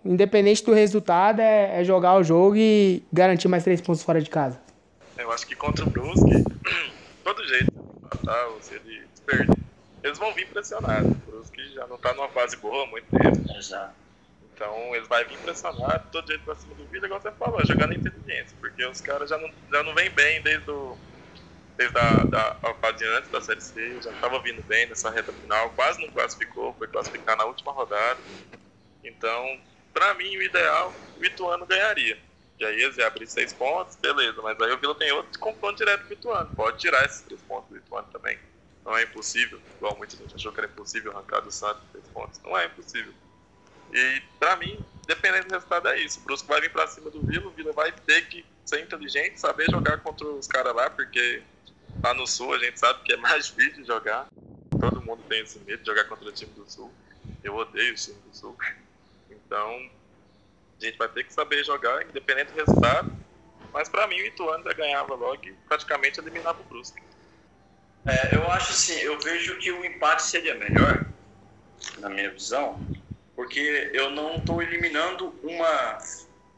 independente do resultado, é, é jogar o jogo e garantir mais três pontos fora de casa? Eu acho que contra o Brusque, todo jeito, empatar ou se ele perder, eles vão vir pressionados. O Brusque já não tá numa fase boa há muito tempo. Exato. Então eles vão vir pressionados, todo jeito pra cima do Vila, igual você falou, jogando inteligência, porque os caras já não, já não vêm bem desde o desde a, da, a fase antes da Série C, já estava vindo bem nessa reta final, quase não classificou, foi classificar na última rodada. Então, para mim, o ideal, o Ituano ganharia. E aí eles iam abrir seis pontos, beleza, mas aí o Vila tem outro confronto direto com o Ituano. Pode tirar esses três pontos do Ituano também. Não é impossível, igual muita gente achou que era impossível arrancar do Santos três pontos. Não é impossível. E para mim, dependendo do resultado, é isso. O Brusco vai vir para cima do Vila, o Vila vai ter que ser inteligente, saber jogar contra os caras lá, porque lá no Sul a gente sabe que é mais difícil jogar. Todo mundo tem esse medo de jogar contra o time do Sul. Eu odeio o time do Sul. Então, a gente vai ter que saber jogar, independente do resultado. Mas para mim, o Ituano já ganhava logo e praticamente eliminava o Brusque. É, eu acho assim, eu vejo que o empate seria melhor, na minha visão, porque eu não estou eliminando uma,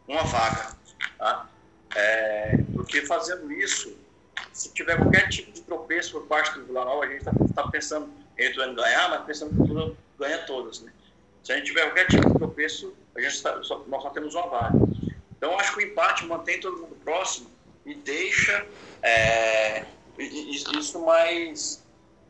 uma vaga. Tá? É, porque fazendo isso, se tiver qualquer tipo de tropeço por parte do Vila Nova, a gente está tá pensando em ganhar, mas pensando que o Vila ganha todas. Né? Se a gente tiver qualquer tipo de tropeço, a gente tá, só, nós só temos uma vaga. Então, acho que o empate mantém todo mundo próximo e deixa é, isso mais.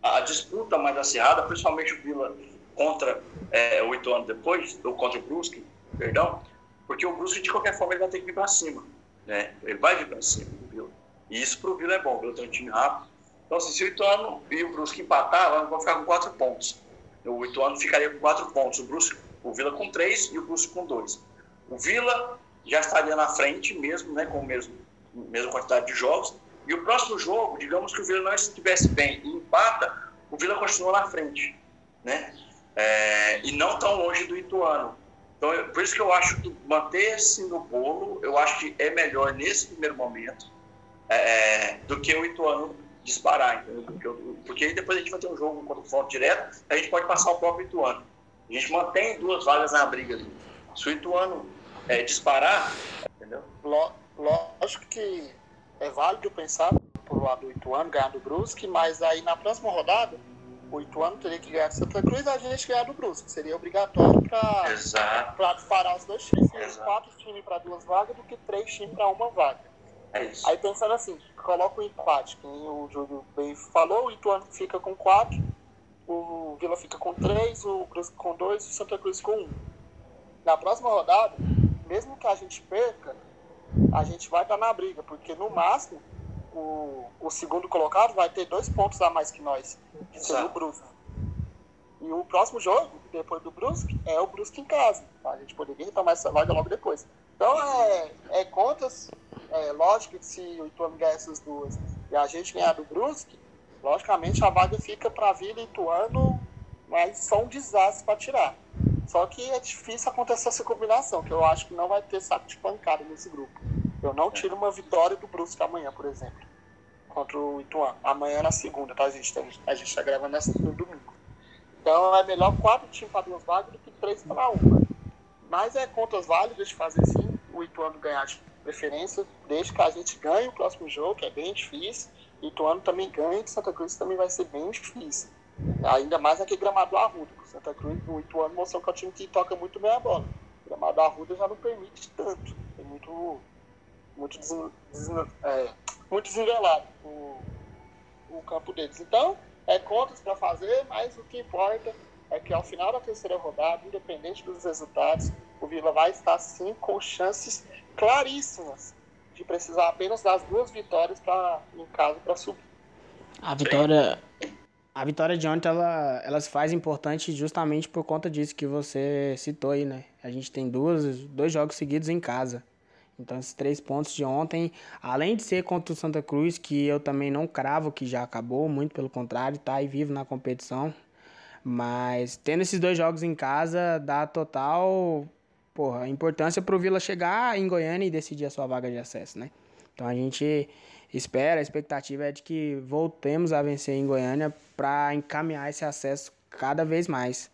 a disputa mais acirrada, principalmente o Vila contra é, o Ituano depois, ou contra o Brusque, perdão, porque o Brusque, de qualquer forma, ele vai ter que vir para cima. Né? Ele vai vir para cima do Vila. E isso para o Vila é bom, o Vila tem um time rápido. Então, assim, se o Ituano e o Brusque empatar, vão ficar com quatro pontos. O Ituano ficaria com quatro pontos, o, Brusque, o Vila com três e o Brusque com dois. O Vila já estaria na frente mesmo, né, com a mesma, mesma quantidade de jogos. E o próximo jogo, digamos que o Vila não estivesse bem e empata, o Vila continua na frente, né? É, e não tão longe do Ituano. Então, eu, por isso que eu acho que manter-se no bolo, eu acho que é melhor nesse primeiro momento é, do que o Ituano disparar, entendeu? Porque aí depois a gente vai ter um jogo contra o Fonte direto, a gente pode passar o próprio Ituano. A gente mantém duas vagas na briga ali. Se o Ituano é, disparar, entendeu? Lógico que é válido pensar por lado do Ituano ganhar do Brusque, mas aí na próxima rodada o Ituano teria que ganhar Santa Cruz e a gente ganhar do Brusque. Seria obrigatório para parar os dois times. Quatro times para duas vagas do que três times para uma vaga. É isso. Aí pensando assim, coloca o empate, que o Júlio bem falou, o Ituano fica com quatro, o Vila fica com três, o Brusque com dois e o Santa Cruz com um. Na próxima rodada, mesmo que a gente perca, a gente vai estar na briga, porque no máximo o, o segundo colocado vai ter dois pontos a mais que nós, que seria o Brusque. E o próximo jogo, depois do Brusque, é o Brusque em casa. A gente poderia retomar essa vaga logo depois. Então é, é contas é, lógico que se o Ituano ganhar essas duas e a gente ganhar do Brusque, logicamente a vaga fica para a Vila Ituano, mas só um desastre para tirar. Só que é difícil acontecer essa combinação, que eu acho que não vai ter saco de pancada nesse grupo. Eu não tiro uma vitória do Brusque amanhã, por exemplo, contra o Ituano. Amanhã é na segunda, tá? A gente a gente está gravando nessa no domingo. Então é melhor quatro times para duas vagas do que três para uma. Mas é contas válidas de fazer sim o Ituano ganhar preferência, desde que a gente ganhe o próximo jogo, que é bem difícil, Ituano também ganha, e Santa Cruz também vai ser bem difícil. Ainda mais aquele gramado Arruda. O Santa Cruz, o Ituano mostrou que é um time que toca muito bem a bola. O gramado Arruda já não permite tanto. É muito, muito, des, des, é, muito desnivelado o, o campo deles. Então, é contas para fazer, mas o que importa é que ao final da terceira rodada, independente dos resultados, o Vila vai estar sim com chances claríssimas de precisar apenas das duas vitórias para em casa para subir. A vitória, a vitória de ontem ela, ela se faz importante justamente por conta disso que você citou aí, né? A gente tem duas, dois jogos seguidos em casa. Então, esses três pontos de ontem, além de ser contra o Santa Cruz, que eu também não cravo que já acabou, muito pelo contrário, tá aí vivo na competição. Mas tendo esses dois jogos em casa, dá total porra, importância pro Vila chegar em Goiânia e decidir a sua vaga de acesso, né? Então a gente espera, a expectativa é de que voltemos a vencer em Goiânia para encaminhar esse acesso cada vez mais.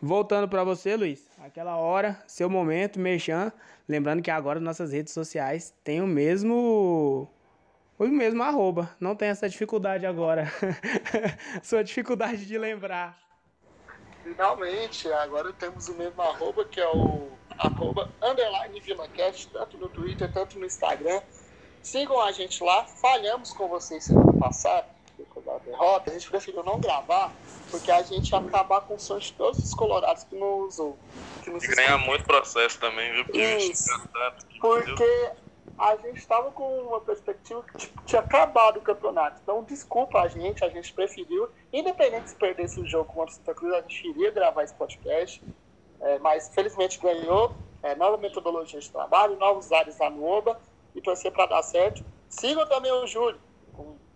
Voltando para você, Luiz, aquela hora, seu momento, merchan, lembrando que agora nossas redes sociais têm o mesmo o mesmo arroba, não tem essa dificuldade agora. Sua dificuldade de lembrar. Finalmente, agora temos o mesmo arroba, que é o arroba underline VilaCast, tanto no Twitter, tanto no Instagram. Sigam a gente lá. Falhamos com vocês semana passada, da derrota. A gente preferiu não gravar, porque a gente ia acabar com o sonho de todos os colorados que nos que nos E ganhar muito processo também, viu? Porque Isso. Porque a gente estava com uma perspectiva que tipo, tinha acabado o campeonato. Então, desculpa a gente, a gente preferiu, independente se perdesse o jogo contra o Santa Cruz, a gente iria gravar esse podcast. É, mas felizmente ganhou. É, nova metodologia de trabalho, novos áreas lá no OBA e torcer para dar certo. Sigam também o Júlio.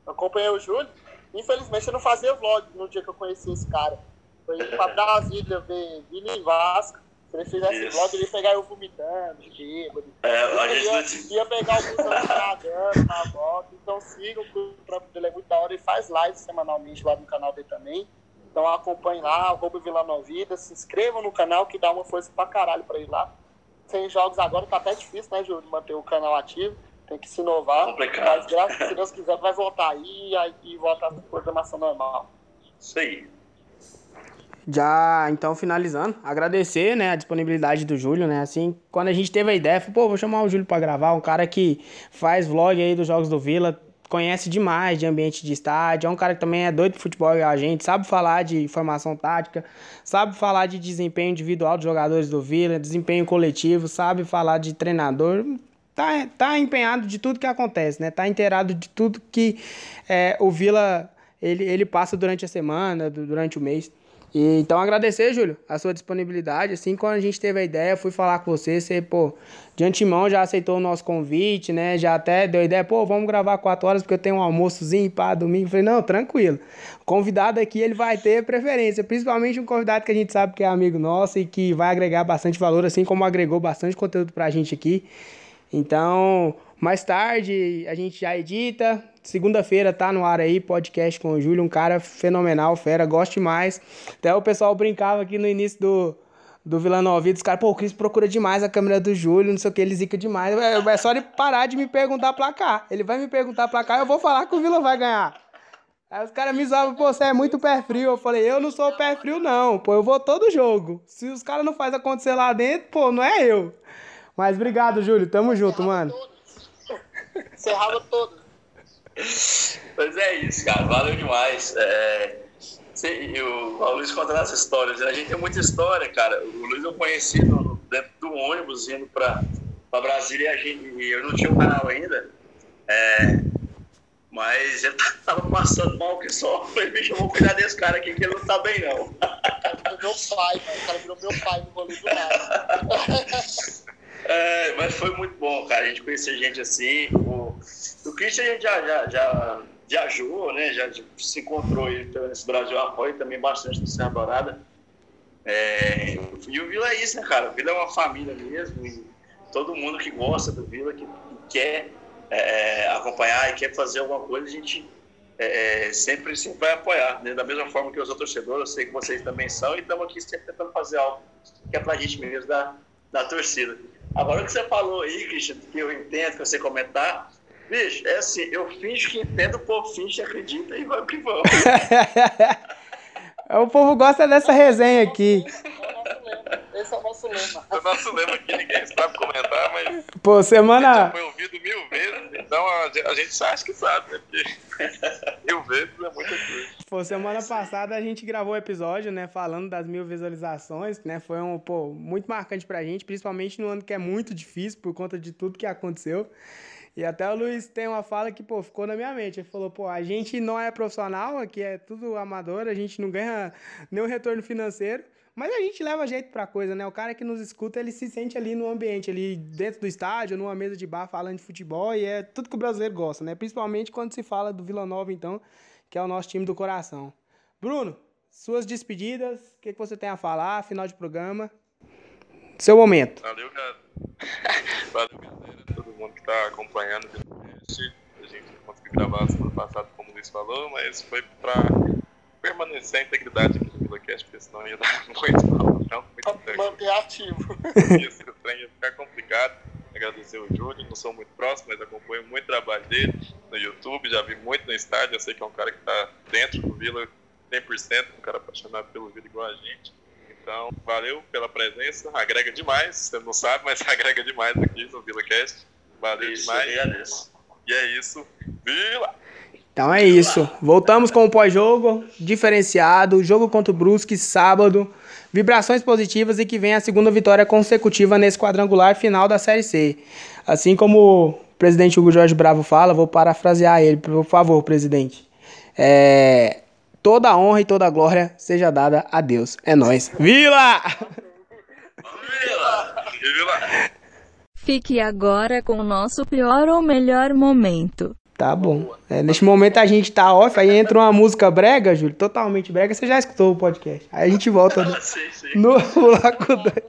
Acompanhei o Júlio. Infelizmente eu não fazia vlog no dia que eu conheci esse cara. Foi ir para Brasília ver Vila e Vasco. Se ele fizesse Isso. vlog, ele ia pegar eu vomitando, de bêbado. É, a gente ia, ia pegar o busão nadando na volta. Então sigam, o próprio dele é muito da hora. Ele faz lives semanalmente lá no canal dele também. Então acompanhe lá, arroba Vila Novida, se inscrevam no canal que dá uma força pra caralho pra ir lá. Sem jogos agora tá até difícil, né, Júlio, manter o canal ativo. Tem que se inovar. Complicado. Mas graças a Deus quiser, vai voltar aí e voltar a programação normal. Isso aí. Já, então, finalizando, agradecer, né, a disponibilidade do Júlio, né, assim, quando a gente teve a ideia, falei, pô, vou chamar o Júlio para gravar, um cara que faz vlog aí dos Jogos do Vila, conhece demais de ambiente de estádio, é um cara que também é doido de futebol igual a gente, sabe falar de formação tática, sabe falar de desempenho individual dos jogadores do Vila, desempenho coletivo, sabe falar de treinador, tá, tá empenhado de tudo que acontece, né, tá inteirado de tudo que é, o Vila, ele, ele passa durante a semana, durante o mês. E, então agradecer, Júlio, a sua disponibilidade. Assim, quando a gente teve a ideia, fui falar com você, você, pô, de antemão já aceitou o nosso convite, né? Já até deu a ideia, pô, vamos gravar quatro horas porque eu tenho um almoçozinho para domingo. Falei, não, tranquilo. Convidado aqui, ele vai ter preferência, principalmente um convidado que a gente sabe que é amigo nosso e que vai agregar bastante valor, assim como agregou bastante conteúdo pra gente aqui. Então, mais tarde a gente já edita. Segunda-feira tá no ar aí, podcast com o Júlio, um cara fenomenal, fera, gosto demais. Até o pessoal brincava aqui no início do, do Vila Nova, os caras, pô, o Cris procura demais a câmera do Júlio, não sei o que, ele zica demais. É, é só ele parar de me perguntar pra cá. Ele vai me perguntar pra cá, eu vou falar que o Vila vai ganhar. Aí os caras me zoavam, pô, você é muito pé frio. Eu falei, eu não sou pé frio, não, pô, eu vou todo jogo. Se os caras não fazem acontecer lá dentro, pô, não é eu. Mas obrigado, Júlio, tamo junto, mano. Encerrava todo. Pois é isso, cara. Valeu demais. É, o, o Luiz contando as histórias. A gente tem muita história, cara. O Luiz eu conheci no, dentro do ônibus indo pra, pra Brasília e a gente, eu não tinha um canal ainda. É, mas ele tava passando mal que só. Falei, bicho, eu vou cuidar desse cara aqui que ele não tá bem, não. O cara virou meu pai, mano. O cara virou meu pai no rolê do nada. É, mas foi muito bom, cara. A gente conhecer gente assim. O, o Christian a gente já, já, já viajou, né? Já se encontrou aí nesse Brasil apoio também bastante no Serra Dourada. É, e o Vila é isso, né, cara? O Vila é uma família mesmo. E todo mundo que gosta do Vila, que, que quer é, acompanhar e quer fazer alguma coisa, a gente é, é sempre, sempre vai apoiar. Né? Da mesma forma que os outros torcedores, eu sei que vocês também são, e estamos aqui sempre tentando fazer algo que é pra gente mesmo da, da torcida. Agora o que você falou aí, Christian, que eu entendo, que você comentar, bicho, é assim, eu finjo que entendo, o povo finge que acredita e vai que vamos. o povo gosta dessa resenha aqui. Esse é o nosso lema. É o nosso lema que ninguém sabe comentar, mas. Pô, semana. Foi ouvido mil vezes, então a gente acha que sabe, né? Porque mil vezes é muita coisa. Pô, semana passada a gente gravou o um episódio, né, falando das mil visualizações, né? Foi um, pô, muito marcante pra gente, principalmente no ano que é muito difícil por conta de tudo que aconteceu. E até o Luiz tem uma fala que, pô, ficou na minha mente. Ele falou, pô, a gente não é profissional, aqui é tudo amador, a gente não ganha nenhum retorno financeiro. Mas a gente leva jeito pra coisa, né? O cara que nos escuta, ele se sente ali no ambiente, ali dentro do estádio, numa mesa de bar, falando de futebol, e é tudo que o brasileiro gosta, né? Principalmente quando se fala do Vila Nova, então, que é o nosso time do coração. Bruno, suas despedidas, o que, que você tem a falar, final de programa. Seu momento. Valeu, cara. Valeu, galera. Todo mundo que tá acompanhando o podcast. A gente conseguiu gravar semana passada, como o Luiz falou, mas foi pra permanecer a integridade aqui VilaCast, porque senão ia dar muito mal. Pra muito manter ativo. Isso, o trem ia ficar complicado. Agradecer o Júlio, não sou muito próximo, mas acompanho muito o trabalho dele no YouTube, já vi muito no estádio, eu sei que é um cara que tá dentro do Vila 100%, um cara apaixonado pelo Vila igual a gente. Então, valeu pela presença, agrega demais, você não sabe, mas agrega demais aqui no VilaCast. Valeu Isso, demais. E é isso, Vila! Então é isso. Voltamos com o pós-jogo, diferenciado, jogo contra o Brusque, sábado. Vibrações positivas e que vem a segunda vitória consecutiva nesse quadrangular final da Série C. Assim como o presidente Hugo Jorge Bravo fala, vou parafrasear ele, por favor, presidente. É, toda honra e toda glória seja dada a Deus. É nóis. Vila! Vila! Vila! Fique agora com o nosso pior ou melhor momento. Tá bom. É, neste momento a gente tá off, aí entra uma música brega, Júlio, totalmente brega. Você já escutou o podcast. Aí a gente volta no, Sim, sim. no Laco Doido.